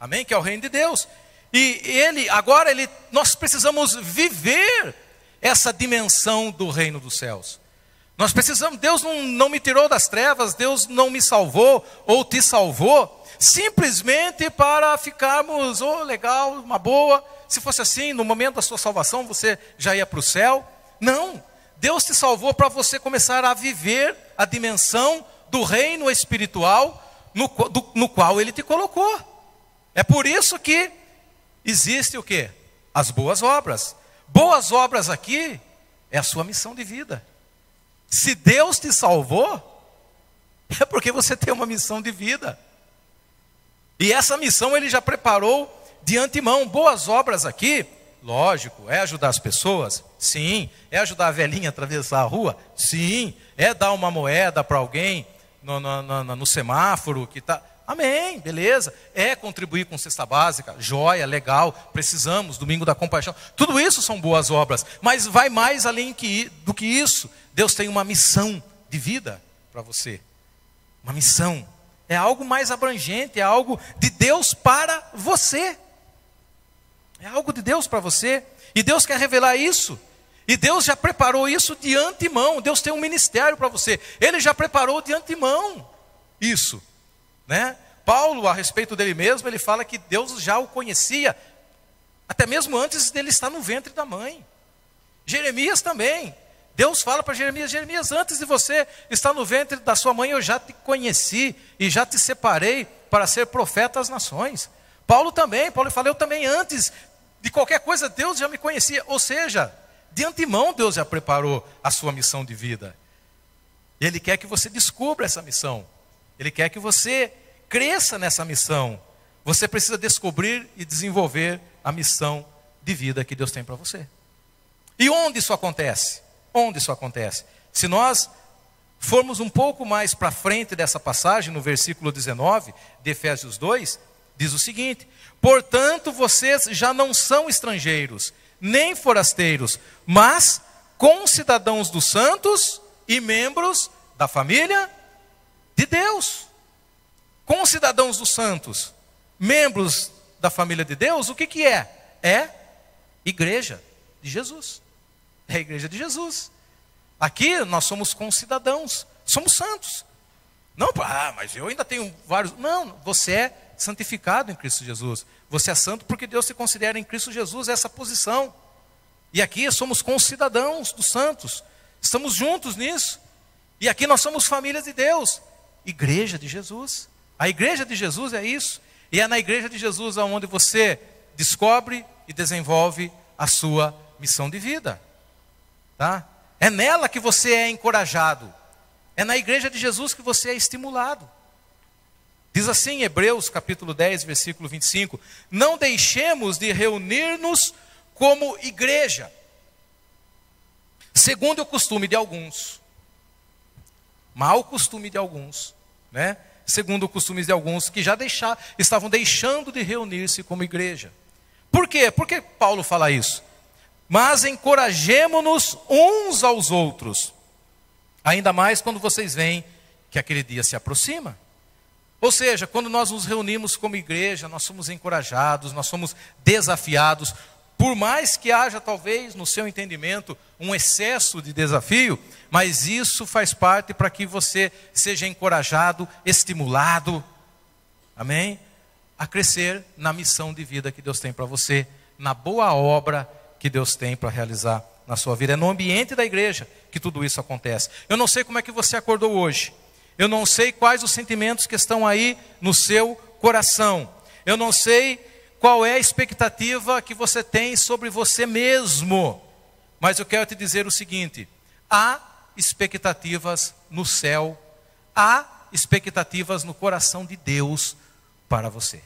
Amém? Que é o reino de Deus. E ele, agora ele, nós precisamos viver essa dimensão do reino dos céus. Nós precisamos, Deus não, não me tirou das trevas, Deus não me salvou ou te salvou, simplesmente para ficarmos, oh, legal, uma boa. Se fosse assim, no momento da sua salvação, você já ia para o céu. Não, Deus te salvou para você começar a viver a dimensão do reino espiritual no, do, no qual Ele te colocou. É por isso que existe o que? As boas obras. Boas obras aqui é a sua missão de vida. Se Deus te salvou, é porque você tem uma missão de vida. E essa missão ele já preparou de antemão. Boas obras aqui Lógico, é ajudar as pessoas? Sim. É ajudar a velhinha a atravessar a rua? Sim. É dar uma moeda para alguém no, no, no, no, semáforo que está. Amém, beleza. É contribuir com cesta básica, joia, legal, precisamos, domingo da compaixão. Tudo isso são boas obras, mas vai mais além que, do que isso. Deus tem uma missão de vida para você. Uma missão. É algo mais abrangente, é algo de Deus para você. É algo de Deus para você. E Deus quer revelar isso. E Deus já preparou isso de antemão. Deus tem um ministério para você. Ele já preparou de antemão isso, né? Paulo, a respeito dele mesmo, ele fala que Deus já o conhecia até mesmo antes dele estar no ventre da mãe. Jeremias também. Deus fala para Jeremias: Jeremias, antes de você estar no ventre da sua mãe, eu já te conheci e já te separei para ser profeta às nações. Paulo também, Paulo fala: Eu também, antes de qualquer coisa, Deus já me conhecia. Ou seja, de antemão, Deus já preparou a sua missão de vida. Ele quer que você descubra essa missão. Ele quer que você cresça nessa missão. Você precisa descobrir e desenvolver a missão de vida que Deus tem para você. E onde isso acontece? Onde isso acontece? Se nós formos um pouco mais para frente dessa passagem, no versículo 19 de Efésios 2, diz o seguinte: Portanto, vocês já não são estrangeiros, nem forasteiros, mas concidadãos dos santos e membros da família de Deus. Concidadãos dos santos, membros da família de Deus, o que, que é? É igreja de Jesus. É a igreja de Jesus. Aqui nós somos concidadãos, somos santos. Não, ah, mas eu ainda tenho vários. Não, você é santificado em Cristo Jesus. Você é santo porque Deus se considera em Cristo Jesus essa posição. E aqui somos concidadãos dos santos. Estamos juntos nisso. E aqui nós somos família de Deus, igreja de Jesus. A igreja de Jesus é isso. E é na igreja de Jesus onde você descobre e desenvolve a sua missão de vida. Tá? É nela que você é encorajado. É na igreja de Jesus que você é estimulado. Diz assim em Hebreus capítulo 10, versículo 25: Não deixemos de reunir-nos como igreja. Segundo o costume de alguns, mau costume de alguns, né? Segundo o costume de alguns que já deixar, estavam deixando de reunir-se como igreja. Por quê? Por que Paulo fala isso? Mas encorajemo-nos uns aos outros, ainda mais quando vocês veem que aquele dia se aproxima. Ou seja, quando nós nos reunimos como igreja, nós somos encorajados, nós somos desafiados, por mais que haja talvez no seu entendimento um excesso de desafio, mas isso faz parte para que você seja encorajado, estimulado, amém? A crescer na missão de vida que Deus tem para você, na boa obra que Deus tem para realizar na sua vida. É no ambiente da igreja que tudo isso acontece. Eu não sei como é que você acordou hoje. Eu não sei quais os sentimentos que estão aí no seu coração. Eu não sei qual é a expectativa que você tem sobre você mesmo. Mas eu quero te dizer o seguinte: há expectativas no céu, há expectativas no coração de Deus para você.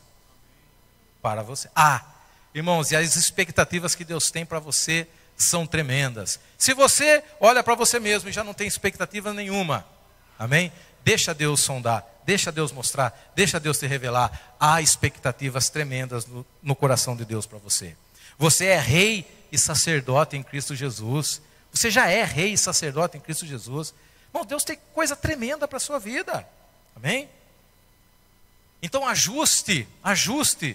Para você. Há. Irmãos, e as expectativas que Deus tem para você são tremendas. Se você olha para você mesmo e já não tem expectativa nenhuma, amém? Deixa Deus sondar, deixa Deus mostrar, deixa Deus te revelar. Há expectativas tremendas no, no coração de Deus para você. Você é rei e sacerdote em Cristo Jesus. Você já é rei e sacerdote em Cristo Jesus. Bom, Deus tem coisa tremenda para a sua vida. Amém? Então ajuste, ajuste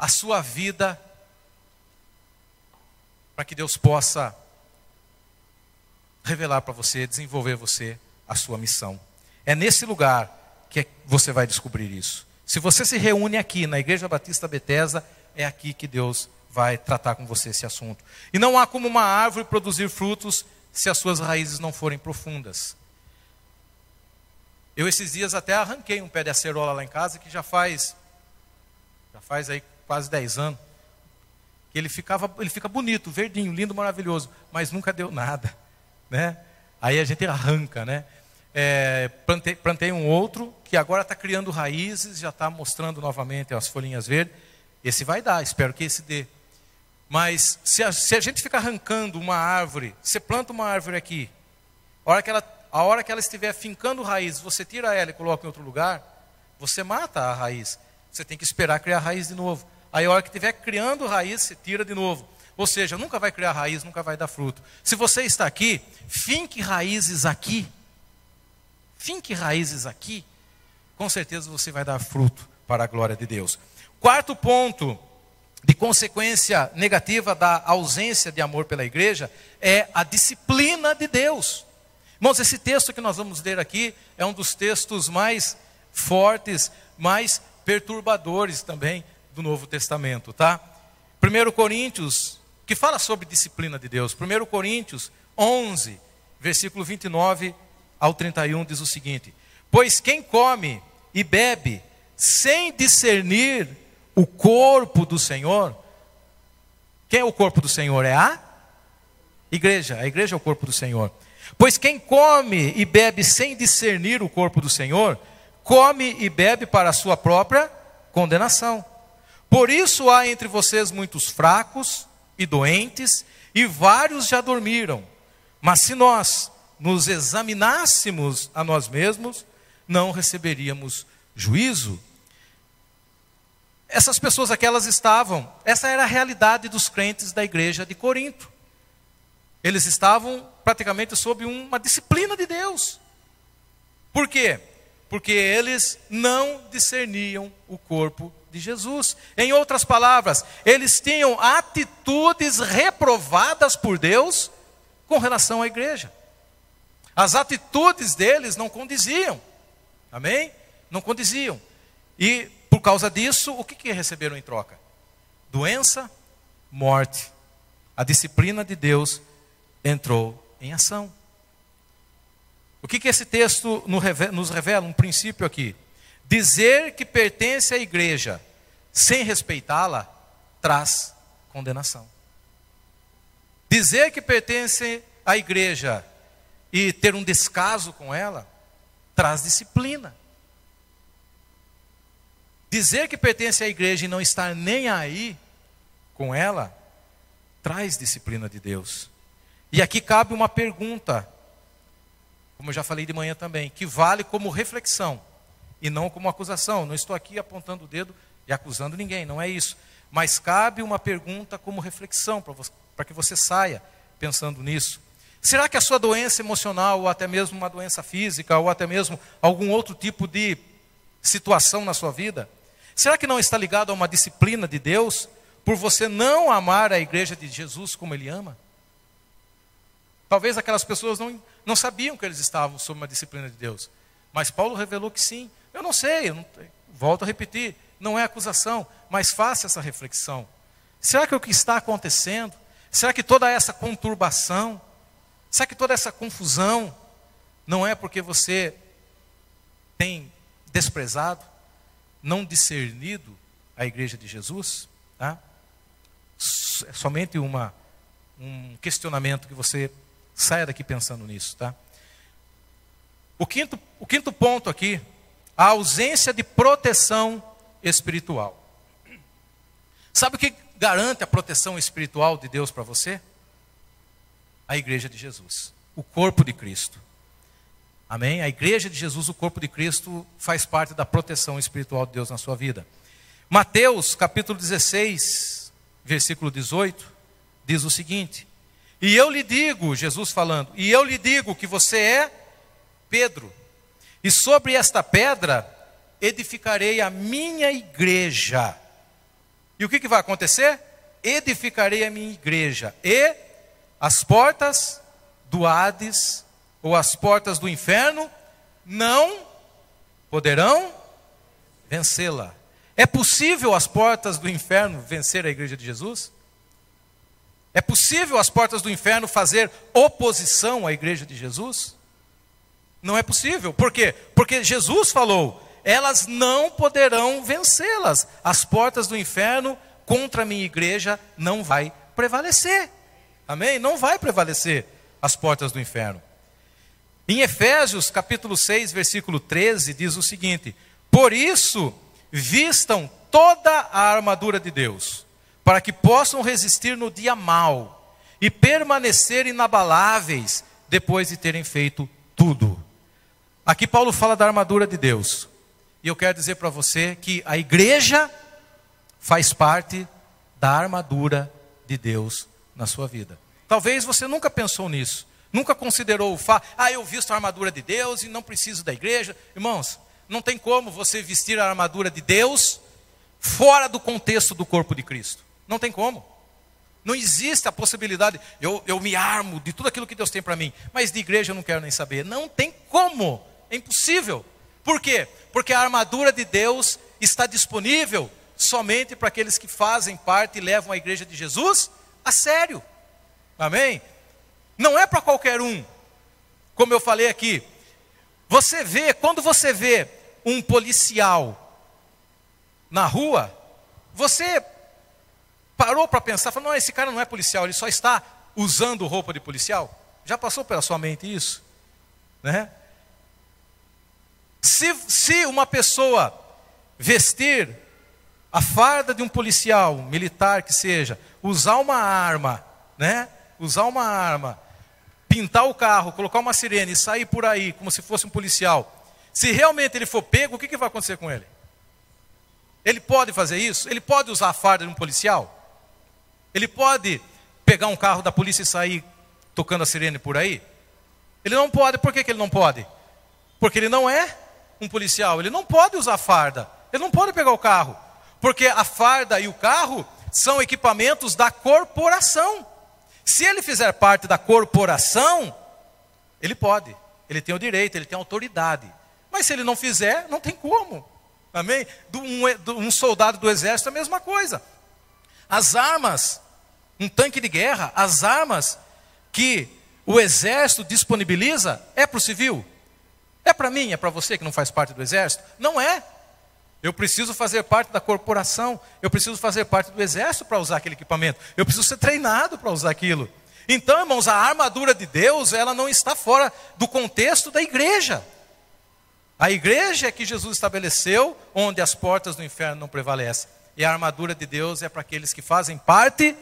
a sua vida para que Deus possa revelar para você, desenvolver você a sua missão. É nesse lugar que você vai descobrir isso. Se você se reúne aqui na Igreja Batista Betesda, é aqui que Deus vai tratar com você esse assunto. E não há como uma árvore produzir frutos se as suas raízes não forem profundas. Eu esses dias até arranquei um pé de acerola lá em casa que já faz já faz aí quase 10 anos. Que ele ficava, ele fica bonito, verdinho, lindo, maravilhoso, mas nunca deu nada, né? Aí a gente arranca, né? É, plantei, plantei, um outro que agora está criando raízes, já está mostrando novamente as folhinhas verdes. Esse vai dar, espero que esse dê. Mas se a, se a gente ficar arrancando uma árvore, você planta uma árvore aqui, a hora que ela, a hora que ela estiver fincando raízes, você tira ela e coloca em outro lugar, você mata a raiz. Você tem que esperar criar raiz de novo. Aí a hora que estiver criando raiz, você tira de novo. Ou seja, nunca vai criar raiz, nunca vai dar fruto. Se você está aqui, finque raízes aqui finque raízes aqui, com certeza você vai dar fruto para a glória de Deus. Quarto ponto de consequência negativa da ausência de amor pela igreja é a disciplina de Deus. Irmãos, esse texto que nós vamos ler aqui é um dos textos mais fortes, mais perturbadores também do Novo Testamento, tá? 1 Coríntios, que fala sobre disciplina de Deus. 1 Coríntios 11, versículo 29 ao 31 diz o seguinte: Pois quem come e bebe sem discernir o corpo do Senhor, quem é o corpo do Senhor? É a igreja. A igreja é o corpo do Senhor. Pois quem come e bebe sem discernir o corpo do Senhor, come e bebe para a sua própria condenação. Por isso há entre vocês muitos fracos e doentes, e vários já dormiram. Mas se nós, nos examinássemos a nós mesmos, não receberíamos juízo. Essas pessoas aquelas estavam, essa era a realidade dos crentes da igreja de Corinto. Eles estavam praticamente sob uma disciplina de Deus. Por quê? Porque eles não discerniam o corpo de Jesus. Em outras palavras, eles tinham atitudes reprovadas por Deus com relação à igreja. As atitudes deles não condiziam. Amém? Não condiziam. E por causa disso, o que, que receberam em troca? Doença, morte. A disciplina de Deus entrou em ação. O que, que esse texto nos revela? Um princípio aqui. Dizer que pertence à igreja sem respeitá-la traz condenação. Dizer que pertence à igreja e ter um descaso com ela, traz disciplina. Dizer que pertence à igreja e não estar nem aí com ela, traz disciplina de Deus. E aqui cabe uma pergunta, como eu já falei de manhã também, que vale como reflexão e não como acusação. Não estou aqui apontando o dedo e acusando ninguém, não é isso. Mas cabe uma pergunta como reflexão para que você saia pensando nisso. Será que a sua doença emocional, ou até mesmo uma doença física, ou até mesmo algum outro tipo de situação na sua vida, será que não está ligado a uma disciplina de Deus por você não amar a igreja de Jesus como Ele ama? Talvez aquelas pessoas não, não sabiam que eles estavam sob uma disciplina de Deus, mas Paulo revelou que sim. Eu não sei, eu não, volto a repetir, não é acusação, mas faça essa reflexão. Será que o que está acontecendo, será que toda essa conturbação, será que toda essa confusão não é porque você tem desprezado, não discernido a igreja de Jesus? Tá? É somente uma, um questionamento que você saia daqui pensando nisso. Tá? O, quinto, o quinto ponto aqui, a ausência de proteção espiritual. Sabe o que garante a proteção espiritual de Deus para você? A igreja de Jesus, o corpo de Cristo. Amém? A igreja de Jesus, o corpo de Cristo, faz parte da proteção espiritual de Deus na sua vida. Mateus, capítulo 16, versículo 18, diz o seguinte: E eu lhe digo, Jesus falando, e eu lhe digo que você é Pedro, e sobre esta pedra edificarei a minha igreja. E o que, que vai acontecer? Edificarei a minha igreja, e as portas do Hades ou as portas do inferno não poderão vencê-la. É possível as portas do inferno vencer a igreja de Jesus? É possível as portas do inferno fazer oposição à igreja de Jesus? Não é possível. Por quê? Porque Jesus falou: elas não poderão vencê-las. As portas do inferno contra a minha igreja não vai prevalecer. Amém? Não vai prevalecer as portas do inferno. Em Efésios, capítulo 6, versículo 13, diz o seguinte: Por isso, vistam toda a armadura de Deus, para que possam resistir no dia mau e permanecer inabaláveis depois de terem feito tudo. Aqui Paulo fala da armadura de Deus. E eu quero dizer para você que a igreja faz parte da armadura de Deus na sua vida. Talvez você nunca pensou nisso. Nunca considerou o fato, ah, eu visto a armadura de Deus e não preciso da igreja. Irmãos, não tem como você vestir a armadura de Deus fora do contexto do corpo de Cristo. Não tem como. Não existe a possibilidade, eu, eu me armo de tudo aquilo que Deus tem para mim, mas de igreja eu não quero nem saber. Não tem como. É impossível. Por quê? Porque a armadura de Deus está disponível somente para aqueles que fazem parte e levam a igreja de Jesus a sério. Amém? Não é para qualquer um. Como eu falei aqui, você vê, quando você vê um policial na rua, você parou para pensar, falou, não, esse cara não é policial, ele só está usando roupa de policial? Já passou pela sua mente isso? Né? Se, se uma pessoa vestir a farda de um policial, militar que seja, usar uma arma, né? Usar uma arma pintar o carro, colocar uma sirene e sair por aí como se fosse um policial, se realmente ele for pego, o que, que vai acontecer com ele? Ele pode fazer isso? Ele pode usar a farda de um policial? Ele pode pegar um carro da polícia e sair tocando a sirene por aí? Ele não pode. Por que, que ele não pode? Porque ele não é um policial. Ele não pode usar farda. Ele não pode pegar o carro. Porque a farda e o carro são equipamentos da corporação. Se ele fizer parte da corporação, ele pode, ele tem o direito, ele tem autoridade. Mas se ele não fizer, não tem como. Amém? Um, um soldado do exército é a mesma coisa. As armas, um tanque de guerra, as armas que o exército disponibiliza, é para o civil? É para mim, é para você que não faz parte do exército? Não é. Eu preciso fazer parte da corporação, eu preciso fazer parte do exército para usar aquele equipamento, eu preciso ser treinado para usar aquilo. Então, irmãos, a armadura de Deus, ela não está fora do contexto da igreja. A igreja é que Jesus estabeleceu, onde as portas do inferno não prevalecem. E a armadura de Deus é para aqueles que fazem parte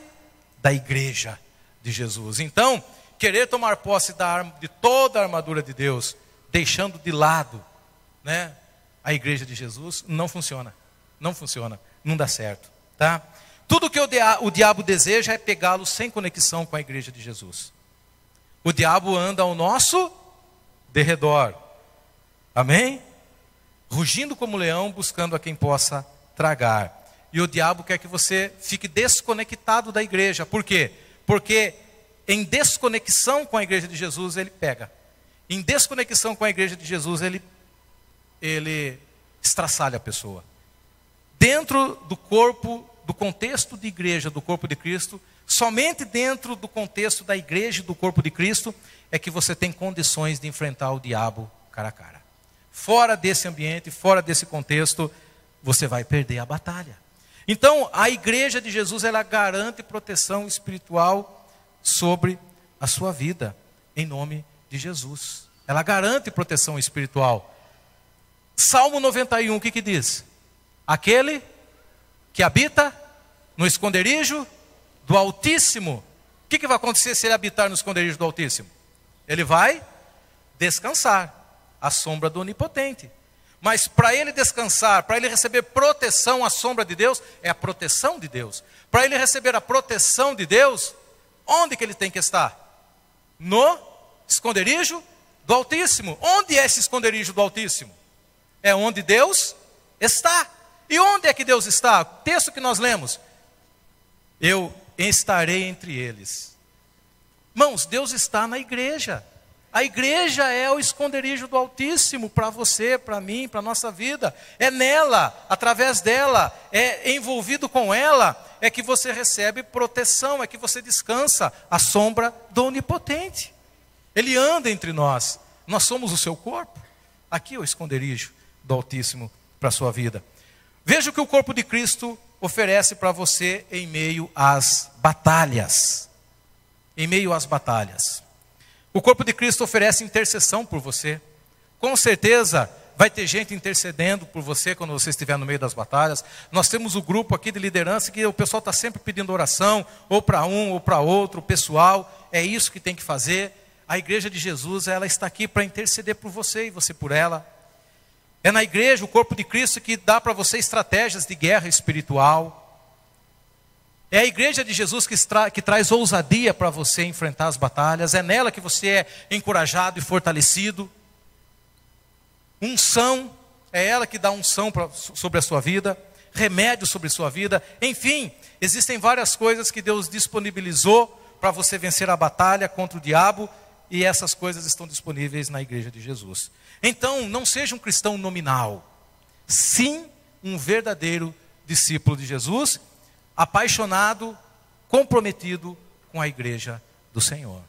da igreja de Jesus. Então, querer tomar posse da, de toda a armadura de Deus, deixando de lado né, a igreja de Jesus, não funciona. Não funciona, não dá certo. Tá? Tudo que o, dia, o diabo deseja é pegá-lo sem conexão com a igreja de Jesus. O diabo anda ao nosso derredor. Amém? Rugindo como leão, buscando a quem possa tragar. E o diabo quer que você fique desconectado da igreja. Por quê? Porque em desconexão com a igreja de Jesus, ele pega. Em desconexão com a igreja de Jesus, ele, ele estraçalha a pessoa. Dentro do corpo, do contexto de igreja, do corpo de Cristo, somente dentro do contexto da igreja e do corpo de Cristo, é que você tem condições de enfrentar o diabo cara a cara. Fora desse ambiente, fora desse contexto, você vai perder a batalha. Então, a igreja de Jesus, ela garante proteção espiritual sobre a sua vida, em nome de Jesus. Ela garante proteção espiritual. Salmo 91, o que, que diz? Aquele que habita no esconderijo do Altíssimo. O que, que vai acontecer se ele habitar no esconderijo do Altíssimo? Ele vai descansar à sombra do Onipotente. Mas para ele descansar, para ele receber proteção à sombra de Deus, é a proteção de Deus. Para ele receber a proteção de Deus, onde que ele tem que estar? No esconderijo do Altíssimo. Onde é esse esconderijo do Altíssimo? É onde Deus está. E onde é que Deus está? O texto que nós lemos. Eu estarei entre eles. Irmãos, Deus está na igreja. A igreja é o esconderijo do Altíssimo para você, para mim, para a nossa vida. É nela, através dela, é envolvido com ela, é que você recebe proteção, é que você descansa à sombra do Onipotente. Ele anda entre nós, nós somos o seu corpo. Aqui é o esconderijo do Altíssimo para a sua vida. Veja o que o corpo de Cristo oferece para você em meio às batalhas. Em meio às batalhas. O corpo de Cristo oferece intercessão por você. Com certeza vai ter gente intercedendo por você quando você estiver no meio das batalhas. Nós temos o um grupo aqui de liderança que o pessoal está sempre pedindo oração, ou para um ou para outro, o pessoal. É isso que tem que fazer. A igreja de Jesus, ela está aqui para interceder por você e você por ela. É na igreja, o corpo de Cristo, que dá para você estratégias de guerra espiritual. É a igreja de Jesus que, tra que traz ousadia para você enfrentar as batalhas, é nela que você é encorajado e fortalecido. Unção, é ela que dá unção pra, sobre a sua vida, remédio sobre a sua vida, enfim, existem várias coisas que Deus disponibilizou para você vencer a batalha contra o diabo, e essas coisas estão disponíveis na igreja de Jesus. Então, não seja um cristão nominal, sim um verdadeiro discípulo de Jesus apaixonado, comprometido com a igreja do Senhor.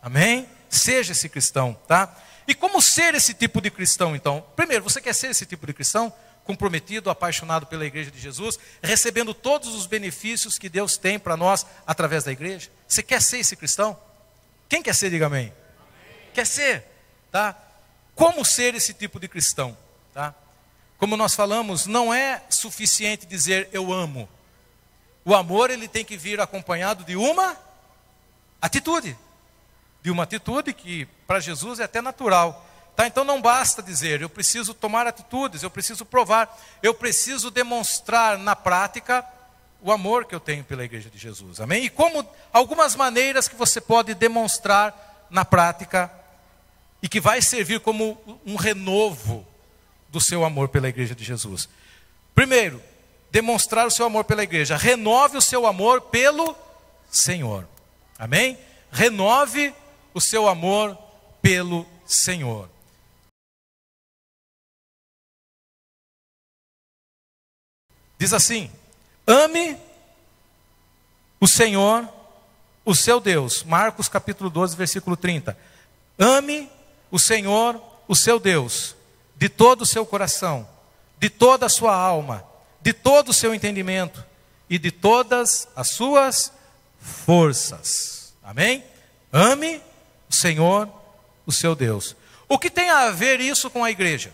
Amém? Seja esse cristão, tá? E como ser esse tipo de cristão, então? Primeiro, você quer ser esse tipo de cristão? Comprometido, apaixonado pela igreja de Jesus, recebendo todos os benefícios que Deus tem para nós através da igreja? Você quer ser esse cristão? Quem quer ser, diga amém. Quer ser, tá? Como ser esse tipo de cristão, tá? Como nós falamos, não é suficiente dizer eu amo. O amor ele tem que vir acompanhado de uma atitude. De uma atitude que para Jesus é até natural. Tá? Então não basta dizer, eu preciso tomar atitudes, eu preciso provar, eu preciso demonstrar na prática o amor que eu tenho pela igreja de Jesus. Amém? E como algumas maneiras que você pode demonstrar na prática e que vai servir como um renovo do seu amor pela igreja de Jesus. Primeiro, demonstrar o seu amor pela igreja. Renove o seu amor pelo Senhor. Amém? Renove o seu amor pelo Senhor. Diz assim: ame o Senhor, o seu Deus. Marcos capítulo 12, versículo 30. Ame o Senhor, o seu Deus, de todo o seu coração, de toda a sua alma de todo o seu entendimento e de todas as suas forças. Amém? Ame o Senhor, o seu Deus. O que tem a ver isso com a igreja?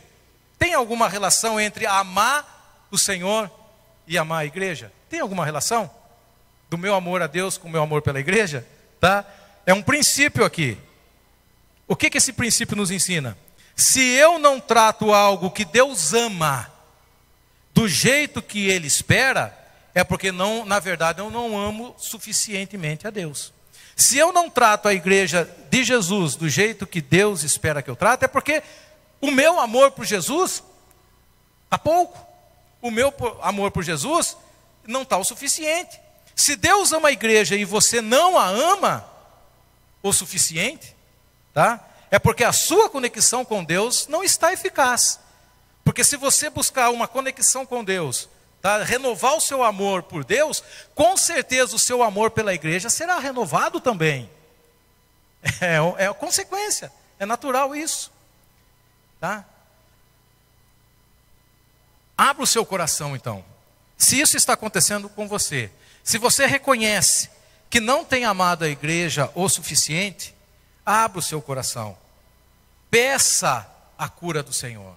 Tem alguma relação entre amar o Senhor e amar a igreja? Tem alguma relação? Do meu amor a Deus com o meu amor pela igreja? Tá? É um princípio aqui. O que, que esse princípio nos ensina? Se eu não trato algo que Deus ama do jeito que Ele espera, é porque não, na verdade, eu não amo suficientemente a Deus. Se eu não trato a igreja de Jesus do jeito que Deus espera que eu trate, é porque o meu amor por Jesus está pouco. O meu amor por Jesus não está o suficiente. Se Deus ama a igreja e você não a ama o suficiente, tá? É porque a sua conexão com Deus não está eficaz. Porque se você buscar uma conexão com Deus, tá? renovar o seu amor por Deus, com certeza o seu amor pela igreja será renovado também. É, é consequência, é natural isso. Tá? Abra o seu coração então. Se isso está acontecendo com você, se você reconhece que não tem amado a igreja o suficiente, abra o seu coração. Peça a cura do Senhor.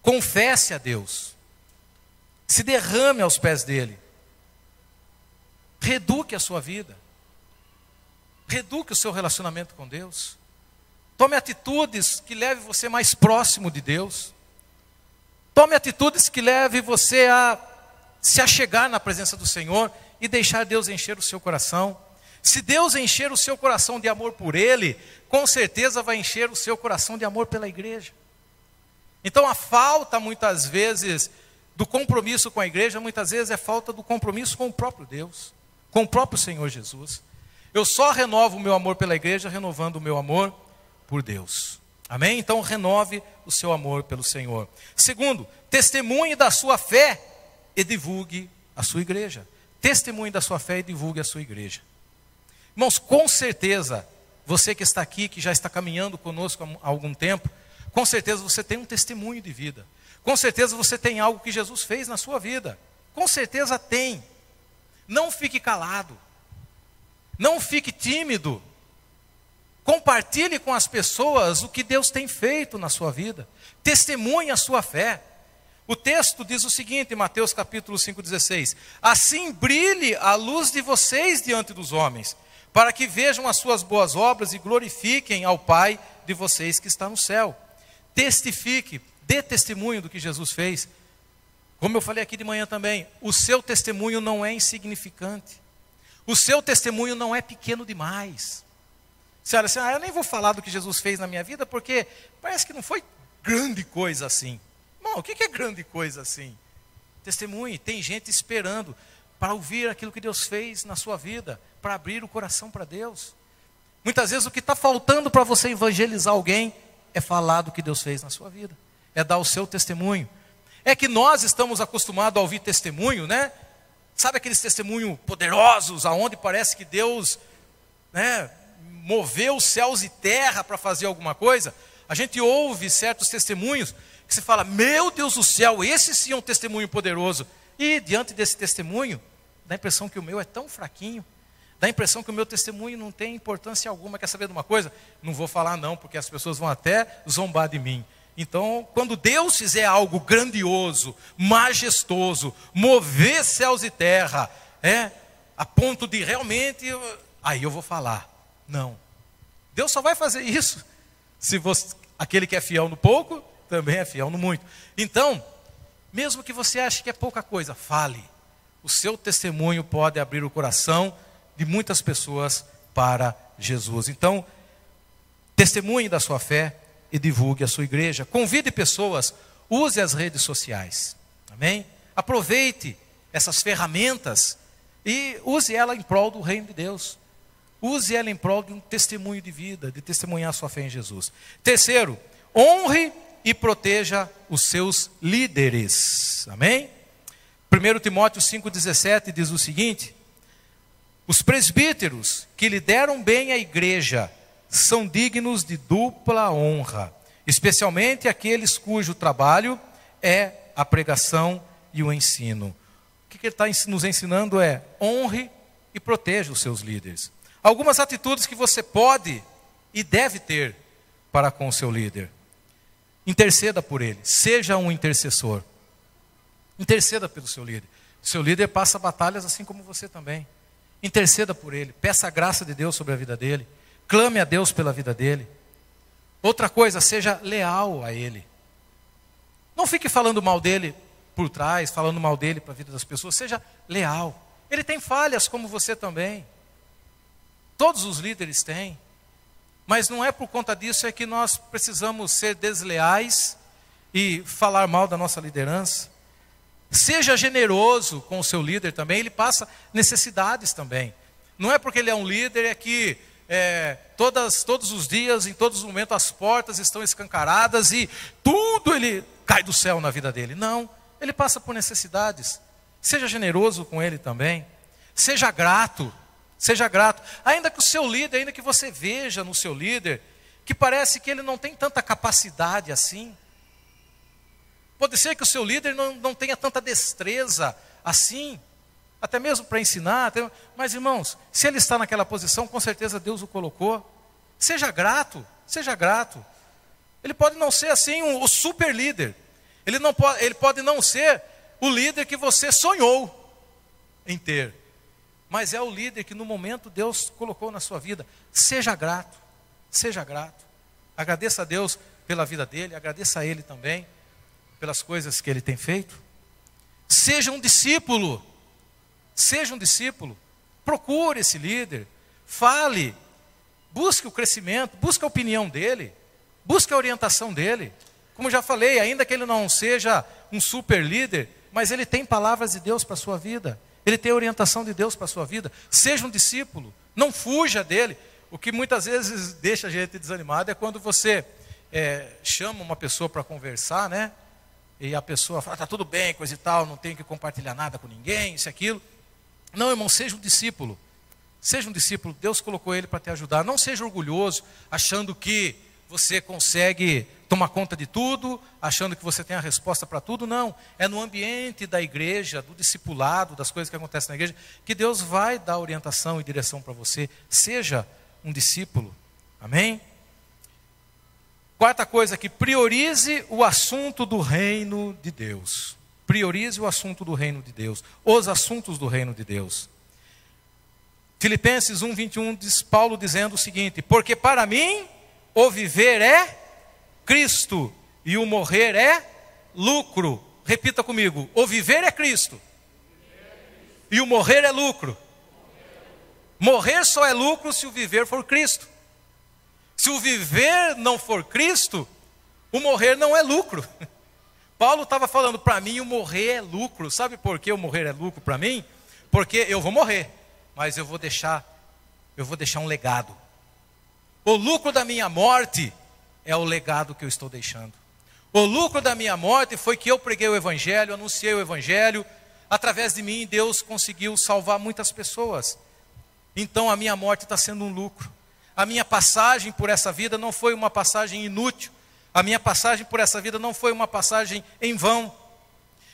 Confesse a Deus. Se derrame aos pés dele. Reduque a sua vida. Reduque o seu relacionamento com Deus. Tome atitudes que leve você mais próximo de Deus. Tome atitudes que leve você a se achegar na presença do Senhor e deixar Deus encher o seu coração. Se Deus encher o seu coração de amor por Ele, com certeza vai encher o seu coração de amor pela igreja. Então a falta, muitas vezes, do compromisso com a igreja, muitas vezes é falta do compromisso com o próprio Deus, com o próprio Senhor Jesus. Eu só renovo o meu amor pela igreja renovando o meu amor por Deus. Amém? Então renove o seu amor pelo Senhor. Segundo, testemunhe da sua fé e divulgue a sua igreja. Testemunhe da sua fé e divulgue a sua igreja. Irmãos, com certeza, você que está aqui, que já está caminhando conosco há algum tempo, com certeza você tem um testemunho de vida. Com certeza você tem algo que Jesus fez na sua vida. Com certeza tem. Não fique calado. Não fique tímido. Compartilhe com as pessoas o que Deus tem feito na sua vida. Testemunhe a sua fé. O texto diz o seguinte, em Mateus capítulo 5,16: Assim brilhe a luz de vocês diante dos homens, para que vejam as suas boas obras e glorifiquem ao Pai de vocês que está no céu. Testifique, dê testemunho do que Jesus fez. Como eu falei aqui de manhã também, o seu testemunho não é insignificante. O seu testemunho não é pequeno demais. Você olha assim, ah, eu nem vou falar do que Jesus fez na minha vida, porque parece que não foi grande coisa assim. Bom, o que é grande coisa assim? Testemunhe, tem gente esperando para ouvir aquilo que Deus fez na sua vida, para abrir o coração para Deus. Muitas vezes o que está faltando para você evangelizar alguém é falar do que Deus fez na sua vida é dar o seu testemunho. É que nós estamos acostumados a ouvir testemunho, né? Sabe aqueles testemunhos poderosos, aonde parece que Deus, né, moveu céus e terra para fazer alguma coisa? A gente ouve certos testemunhos que se fala: "Meu Deus do céu, esse sim é um testemunho poderoso". E diante desse testemunho, dá a impressão que o meu é tão fraquinho, dá a impressão que o meu testemunho não tem importância alguma. Quer saber de uma coisa? Não vou falar não, porque as pessoas vão até zombar de mim. Então, quando Deus fizer algo grandioso, majestoso, mover céus e terra, é, a ponto de realmente, aí eu vou falar. Não. Deus só vai fazer isso se você, aquele que é fiel no pouco, também é fiel no muito. Então, mesmo que você ache que é pouca coisa, fale. O seu testemunho pode abrir o coração de muitas pessoas para Jesus. Então, testemunhe da sua fé, e divulgue a sua igreja. Convide pessoas, use as redes sociais. Amém? Aproveite essas ferramentas e use ela em prol do reino de Deus. Use ela em prol de um testemunho de vida, de testemunhar a sua fé em Jesus. Terceiro, honre e proteja os seus líderes. Amém? 1 Timóteo 5,17 diz o seguinte: Os presbíteros que lideram bem a igreja são dignos de dupla honra, especialmente aqueles cujo trabalho é a pregação e o ensino. O que ele está nos ensinando é honre e proteja os seus líderes. Algumas atitudes que você pode e deve ter para com o seu líder. Interceda por ele, seja um intercessor. Interceda pelo seu líder. seu líder passa batalhas assim como você também. Interceda por ele, peça a graça de Deus sobre a vida dele, clame a Deus pela vida dele. Outra coisa, seja leal a ele. Não fique falando mal dele por trás, falando mal dele para a vida das pessoas, seja leal. Ele tem falhas como você também. Todos os líderes têm. Mas não é por conta disso é que nós precisamos ser desleais e falar mal da nossa liderança. Seja generoso com o seu líder também, ele passa necessidades também. Não é porque ele é um líder, é que é, todas, todos os dias, em todos os momentos, as portas estão escancaradas e tudo ele cai do céu na vida dele. Não, ele passa por necessidades. Seja generoso com ele também. Seja grato. Seja grato. Ainda que o seu líder, ainda que você veja no seu líder, que parece que ele não tem tanta capacidade assim. Pode ser que o seu líder não, não tenha tanta destreza assim, até mesmo para ensinar. Até... Mas, irmãos, se ele está naquela posição, com certeza Deus o colocou. Seja grato, seja grato. Ele pode não ser assim um, o super líder. Ele, não pode, ele pode não ser o líder que você sonhou em ter mas é o líder que no momento Deus colocou na sua vida. Seja grato, seja grato. Agradeça a Deus pela vida dele, agradeça a ele também pelas coisas que ele tem feito. Seja um discípulo, seja um discípulo. Procure esse líder, fale, busque o crescimento, busque a opinião dele, busque a orientação dele. Como já falei, ainda que ele não seja um super líder, mas ele tem palavras de Deus para a sua vida. Ele tem a orientação de Deus para a sua vida. Seja um discípulo, não fuja dele. O que muitas vezes deixa a gente desanimado é quando você é, chama uma pessoa para conversar, né? E a pessoa fala, está tudo bem, coisa e tal, não tenho que compartilhar nada com ninguém, isso e aquilo. Não, irmão, seja um discípulo. Seja um discípulo, Deus colocou ele para te ajudar. Não seja orgulhoso, achando que você consegue tomar conta de tudo, achando que você tem a resposta para tudo. Não. É no ambiente da igreja, do discipulado, das coisas que acontecem na igreja, que Deus vai dar orientação e direção para você. Seja um discípulo. Amém? Quarta coisa que priorize o assunto do reino de Deus. Priorize o assunto do reino de Deus, os assuntos do reino de Deus. Filipenses 1, 21 diz Paulo dizendo o seguinte: Porque para mim o viver é Cristo e o morrer é lucro. Repita comigo: o viver é Cristo e o morrer é lucro. Morrer só é lucro se o viver for Cristo. Se o viver não for Cristo, o morrer não é lucro. Paulo estava falando para mim: o morrer é lucro. Sabe por que o morrer é lucro para mim? Porque eu vou morrer, mas eu vou deixar, eu vou deixar um legado. O lucro da minha morte é o legado que eu estou deixando. O lucro da minha morte foi que eu preguei o Evangelho, anunciei o Evangelho, através de mim Deus conseguiu salvar muitas pessoas. Então a minha morte está sendo um lucro. A minha passagem por essa vida não foi uma passagem inútil. A minha passagem por essa vida não foi uma passagem em vão.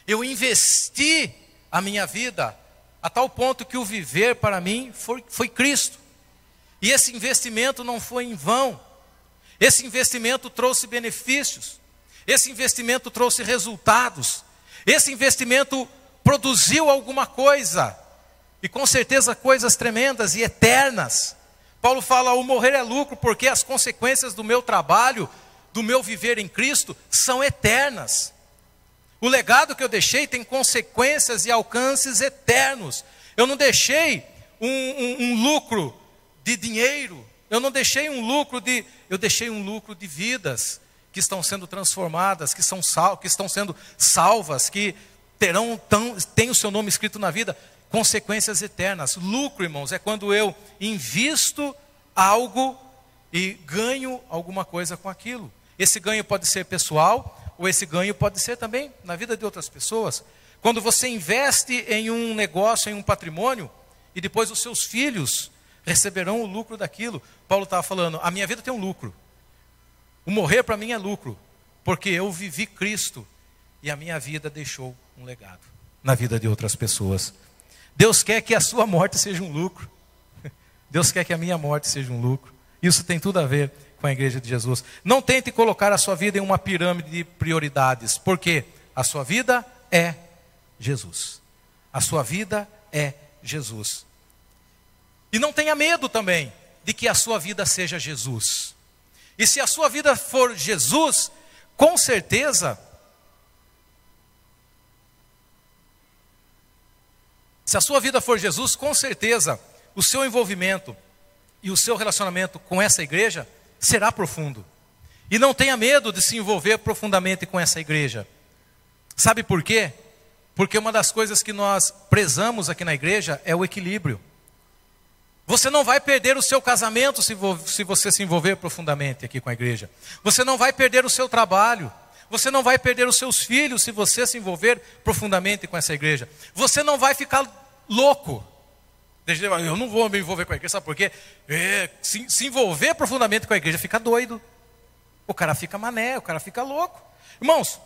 Eu investi a minha vida a tal ponto que o viver para mim foi, foi Cristo. E esse investimento não foi em vão. Esse investimento trouxe benefícios. Esse investimento trouxe resultados. Esse investimento produziu alguma coisa. E com certeza coisas tremendas e eternas. Paulo fala: o morrer é lucro, porque as consequências do meu trabalho, do meu viver em Cristo, são eternas. O legado que eu deixei tem consequências e alcances eternos. Eu não deixei um, um, um lucro de dinheiro. Eu não deixei um lucro de, eu deixei um lucro de vidas que estão sendo transformadas, que são sal, que estão sendo salvas, que terão tão, tem o seu nome escrito na vida, consequências eternas. Lucro, irmãos, é quando eu invisto algo e ganho alguma coisa com aquilo. Esse ganho pode ser pessoal, ou esse ganho pode ser também na vida de outras pessoas. Quando você investe em um negócio, em um patrimônio, e depois os seus filhos receberão o lucro daquilo. Paulo estava falando: a minha vida tem um lucro. O morrer para mim é lucro, porque eu vivi Cristo e a minha vida deixou um legado na vida de outras pessoas. Deus quer que a sua morte seja um lucro. Deus quer que a minha morte seja um lucro. Isso tem tudo a ver com a igreja de Jesus. Não tente colocar a sua vida em uma pirâmide de prioridades, porque a sua vida é Jesus. A sua vida é Jesus. E não tenha medo também de que a sua vida seja Jesus. E se a sua vida for Jesus, com certeza, se a sua vida for Jesus, com certeza, o seu envolvimento e o seu relacionamento com essa igreja será profundo. E não tenha medo de se envolver profundamente com essa igreja. Sabe por quê? Porque uma das coisas que nós prezamos aqui na igreja é o equilíbrio. Você não vai perder o seu casamento se, você se envolver profundamente aqui com a igreja. Você não vai perder o seu trabalho. Você não vai perder os seus filhos se você se envolver profundamente com essa igreja. Você não vai ficar louco. Eu não vou me envolver com a igreja, sabe por quê? É, se, se envolver profundamente com a igreja fica doido. O cara fica mané, o cara fica louco. Irmãos,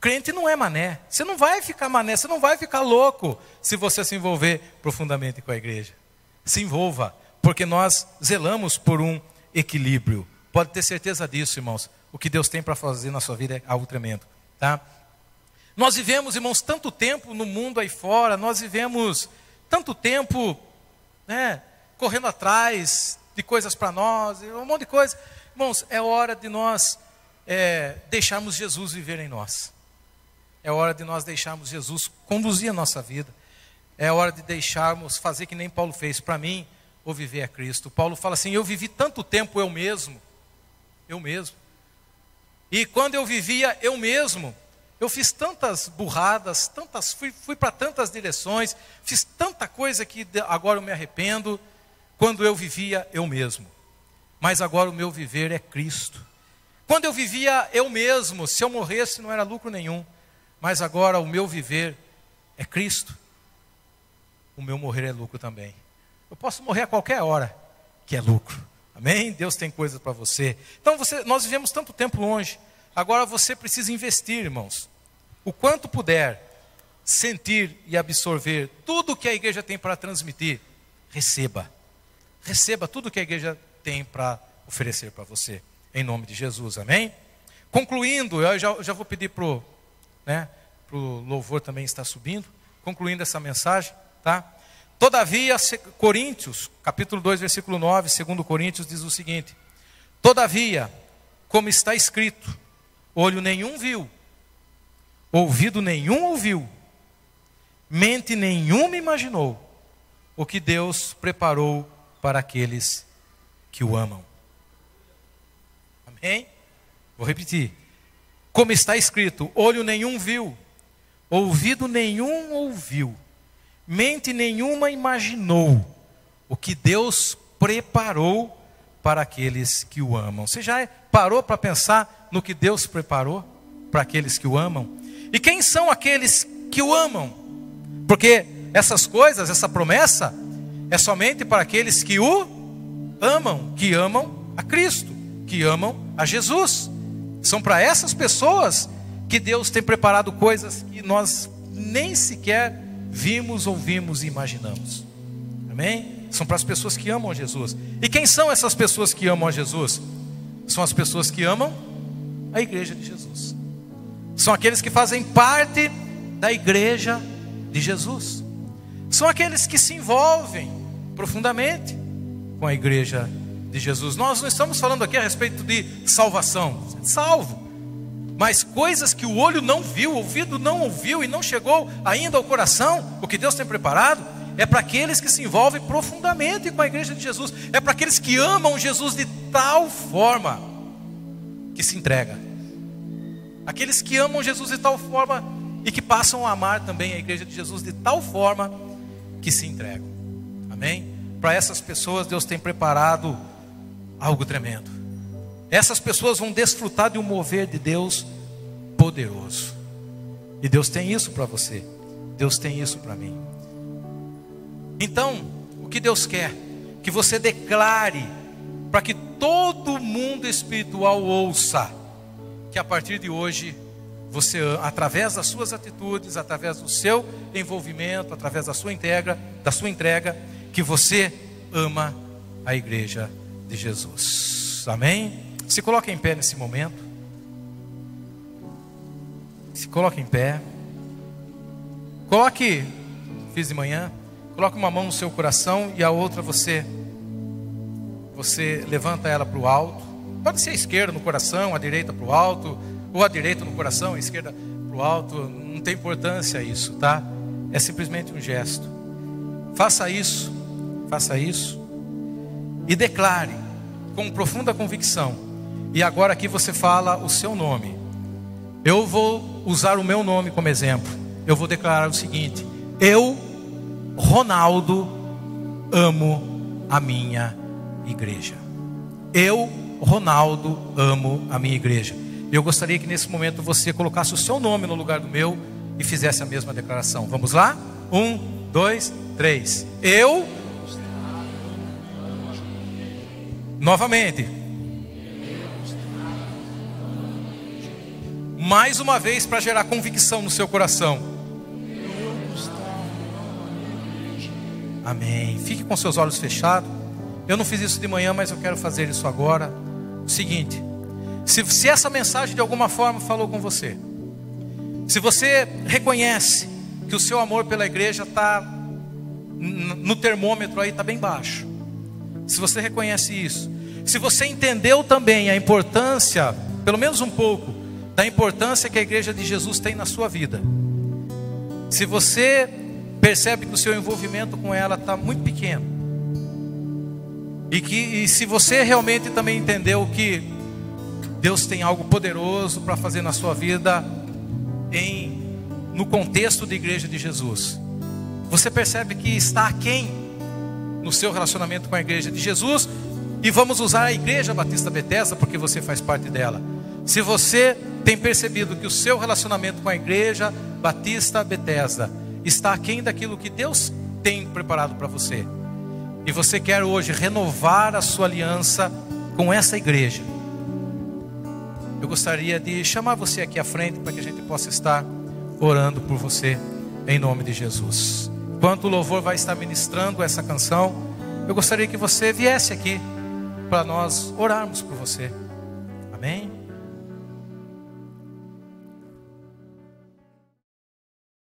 crente não é mané. Você não vai ficar mané, você não vai ficar louco se você se envolver profundamente com a igreja se envolva, porque nós zelamos por um equilíbrio. Pode ter certeza disso, irmãos. O que Deus tem para fazer na sua vida é algo tremendo, tá? Nós vivemos, irmãos, tanto tempo no mundo aí fora, nós vivemos tanto tempo, né, correndo atrás de coisas para nós, um monte de coisa. Irmãos, é hora de nós é, deixarmos Jesus viver em nós. É hora de nós deixarmos Jesus conduzir a nossa vida. É hora de deixarmos fazer que nem Paulo fez. Para mim, o viver é Cristo. Paulo fala assim: Eu vivi tanto tempo eu mesmo. Eu mesmo. E quando eu vivia eu mesmo, eu fiz tantas burradas, tantas, fui, fui para tantas direções, fiz tanta coisa que agora eu me arrependo, quando eu vivia eu mesmo. Mas agora o meu viver é Cristo. Quando eu vivia eu mesmo, se eu morresse não era lucro nenhum, mas agora o meu viver é Cristo o meu morrer é lucro também. Eu posso morrer a qualquer hora, que é lucro. Amém? Deus tem coisas para você. Então você, nós vivemos tanto tempo longe. Agora você precisa investir, irmãos. O quanto puder sentir e absorver tudo que a igreja tem para transmitir, receba. Receba tudo que a igreja tem para oferecer para você. Em nome de Jesus, amém? Concluindo, eu já, já vou pedir para o né, pro louvor também estar subindo. Concluindo essa mensagem. Tá? Todavia, Coríntios, capítulo 2, versículo 9, segundo Coríntios, diz o seguinte: Todavia, como está escrito, olho nenhum viu, ouvido nenhum ouviu, mente nenhuma imaginou o que Deus preparou para aqueles que o amam. Amém? Vou repetir. Como está escrito, olho nenhum viu, ouvido nenhum ouviu mente nenhuma imaginou o que Deus preparou para aqueles que o amam. Você já parou para pensar no que Deus preparou para aqueles que o amam? E quem são aqueles que o amam? Porque essas coisas, essa promessa, é somente para aqueles que o amam, que amam a Cristo, que amam a Jesus. São para essas pessoas que Deus tem preparado coisas que nós nem sequer vimos, ouvimos e imaginamos. Amém? São para as pessoas que amam a Jesus. E quem são essas pessoas que amam a Jesus? São as pessoas que amam a igreja de Jesus. São aqueles que fazem parte da igreja de Jesus. São aqueles que se envolvem profundamente com a igreja de Jesus. Nós não estamos falando aqui a respeito de salvação. Salvo mas coisas que o olho não viu, o ouvido não ouviu e não chegou ainda ao coração, o que Deus tem preparado, é para aqueles que se envolvem profundamente com a igreja de Jesus, é para aqueles que amam Jesus de tal forma que se entrega. Aqueles que amam Jesus de tal forma e que passam a amar também a igreja de Jesus de tal forma que se entregam. Amém? Para essas pessoas Deus tem preparado algo tremendo. Essas pessoas vão desfrutar de um mover de Deus poderoso. E Deus tem isso para você. Deus tem isso para mim. Então, o que Deus quer? Que você declare para que todo mundo espiritual ouça que a partir de hoje você através das suas atitudes, através do seu envolvimento, através da sua entrega, da sua entrega, que você ama a igreja de Jesus. Amém? Se coloque em pé nesse momento. Se coloque em pé. Coloque, fiz de manhã, Coloque uma mão no seu coração e a outra você você levanta ela para o alto. Pode ser a esquerda no coração, a direita para o alto, ou a direita no coração, a esquerda para o alto. Não tem importância isso, tá? É simplesmente um gesto. Faça isso, faça isso e declare com profunda convicção. E agora aqui você fala o seu nome. Eu vou usar o meu nome como exemplo. Eu vou declarar o seguinte: Eu, Ronaldo, amo a minha igreja. Eu, Ronaldo, amo a minha igreja. Eu gostaria que nesse momento você colocasse o seu nome no lugar do meu e fizesse a mesma declaração. Vamos lá? Um, dois, três. Eu. Novamente. Mais uma vez para gerar convicção no seu coração. Amém. Fique com seus olhos fechados. Eu não fiz isso de manhã, mas eu quero fazer isso agora. O seguinte: se, se essa mensagem de alguma forma falou com você, se você reconhece que o seu amor pela igreja está no termômetro aí, está bem baixo. Se você reconhece isso, se você entendeu também a importância, pelo menos um pouco, da importância que a igreja de Jesus tem na sua vida, se você percebe que o seu envolvimento com ela está muito pequeno, e que e se você realmente também entendeu que Deus tem algo poderoso para fazer na sua vida em no contexto da igreja de Jesus. Você percebe que está aquém no seu relacionamento com a igreja de Jesus e vamos usar a igreja Batista Bethesda porque você faz parte dela. Se você tem percebido que o seu relacionamento com a igreja Batista Bethesda está aquém daquilo que Deus tem preparado para você, e você quer hoje renovar a sua aliança com essa igreja, eu gostaria de chamar você aqui à frente para que a gente possa estar orando por você em nome de Jesus. Enquanto o louvor vai estar ministrando essa canção, eu gostaria que você viesse aqui para nós orarmos por você. Amém?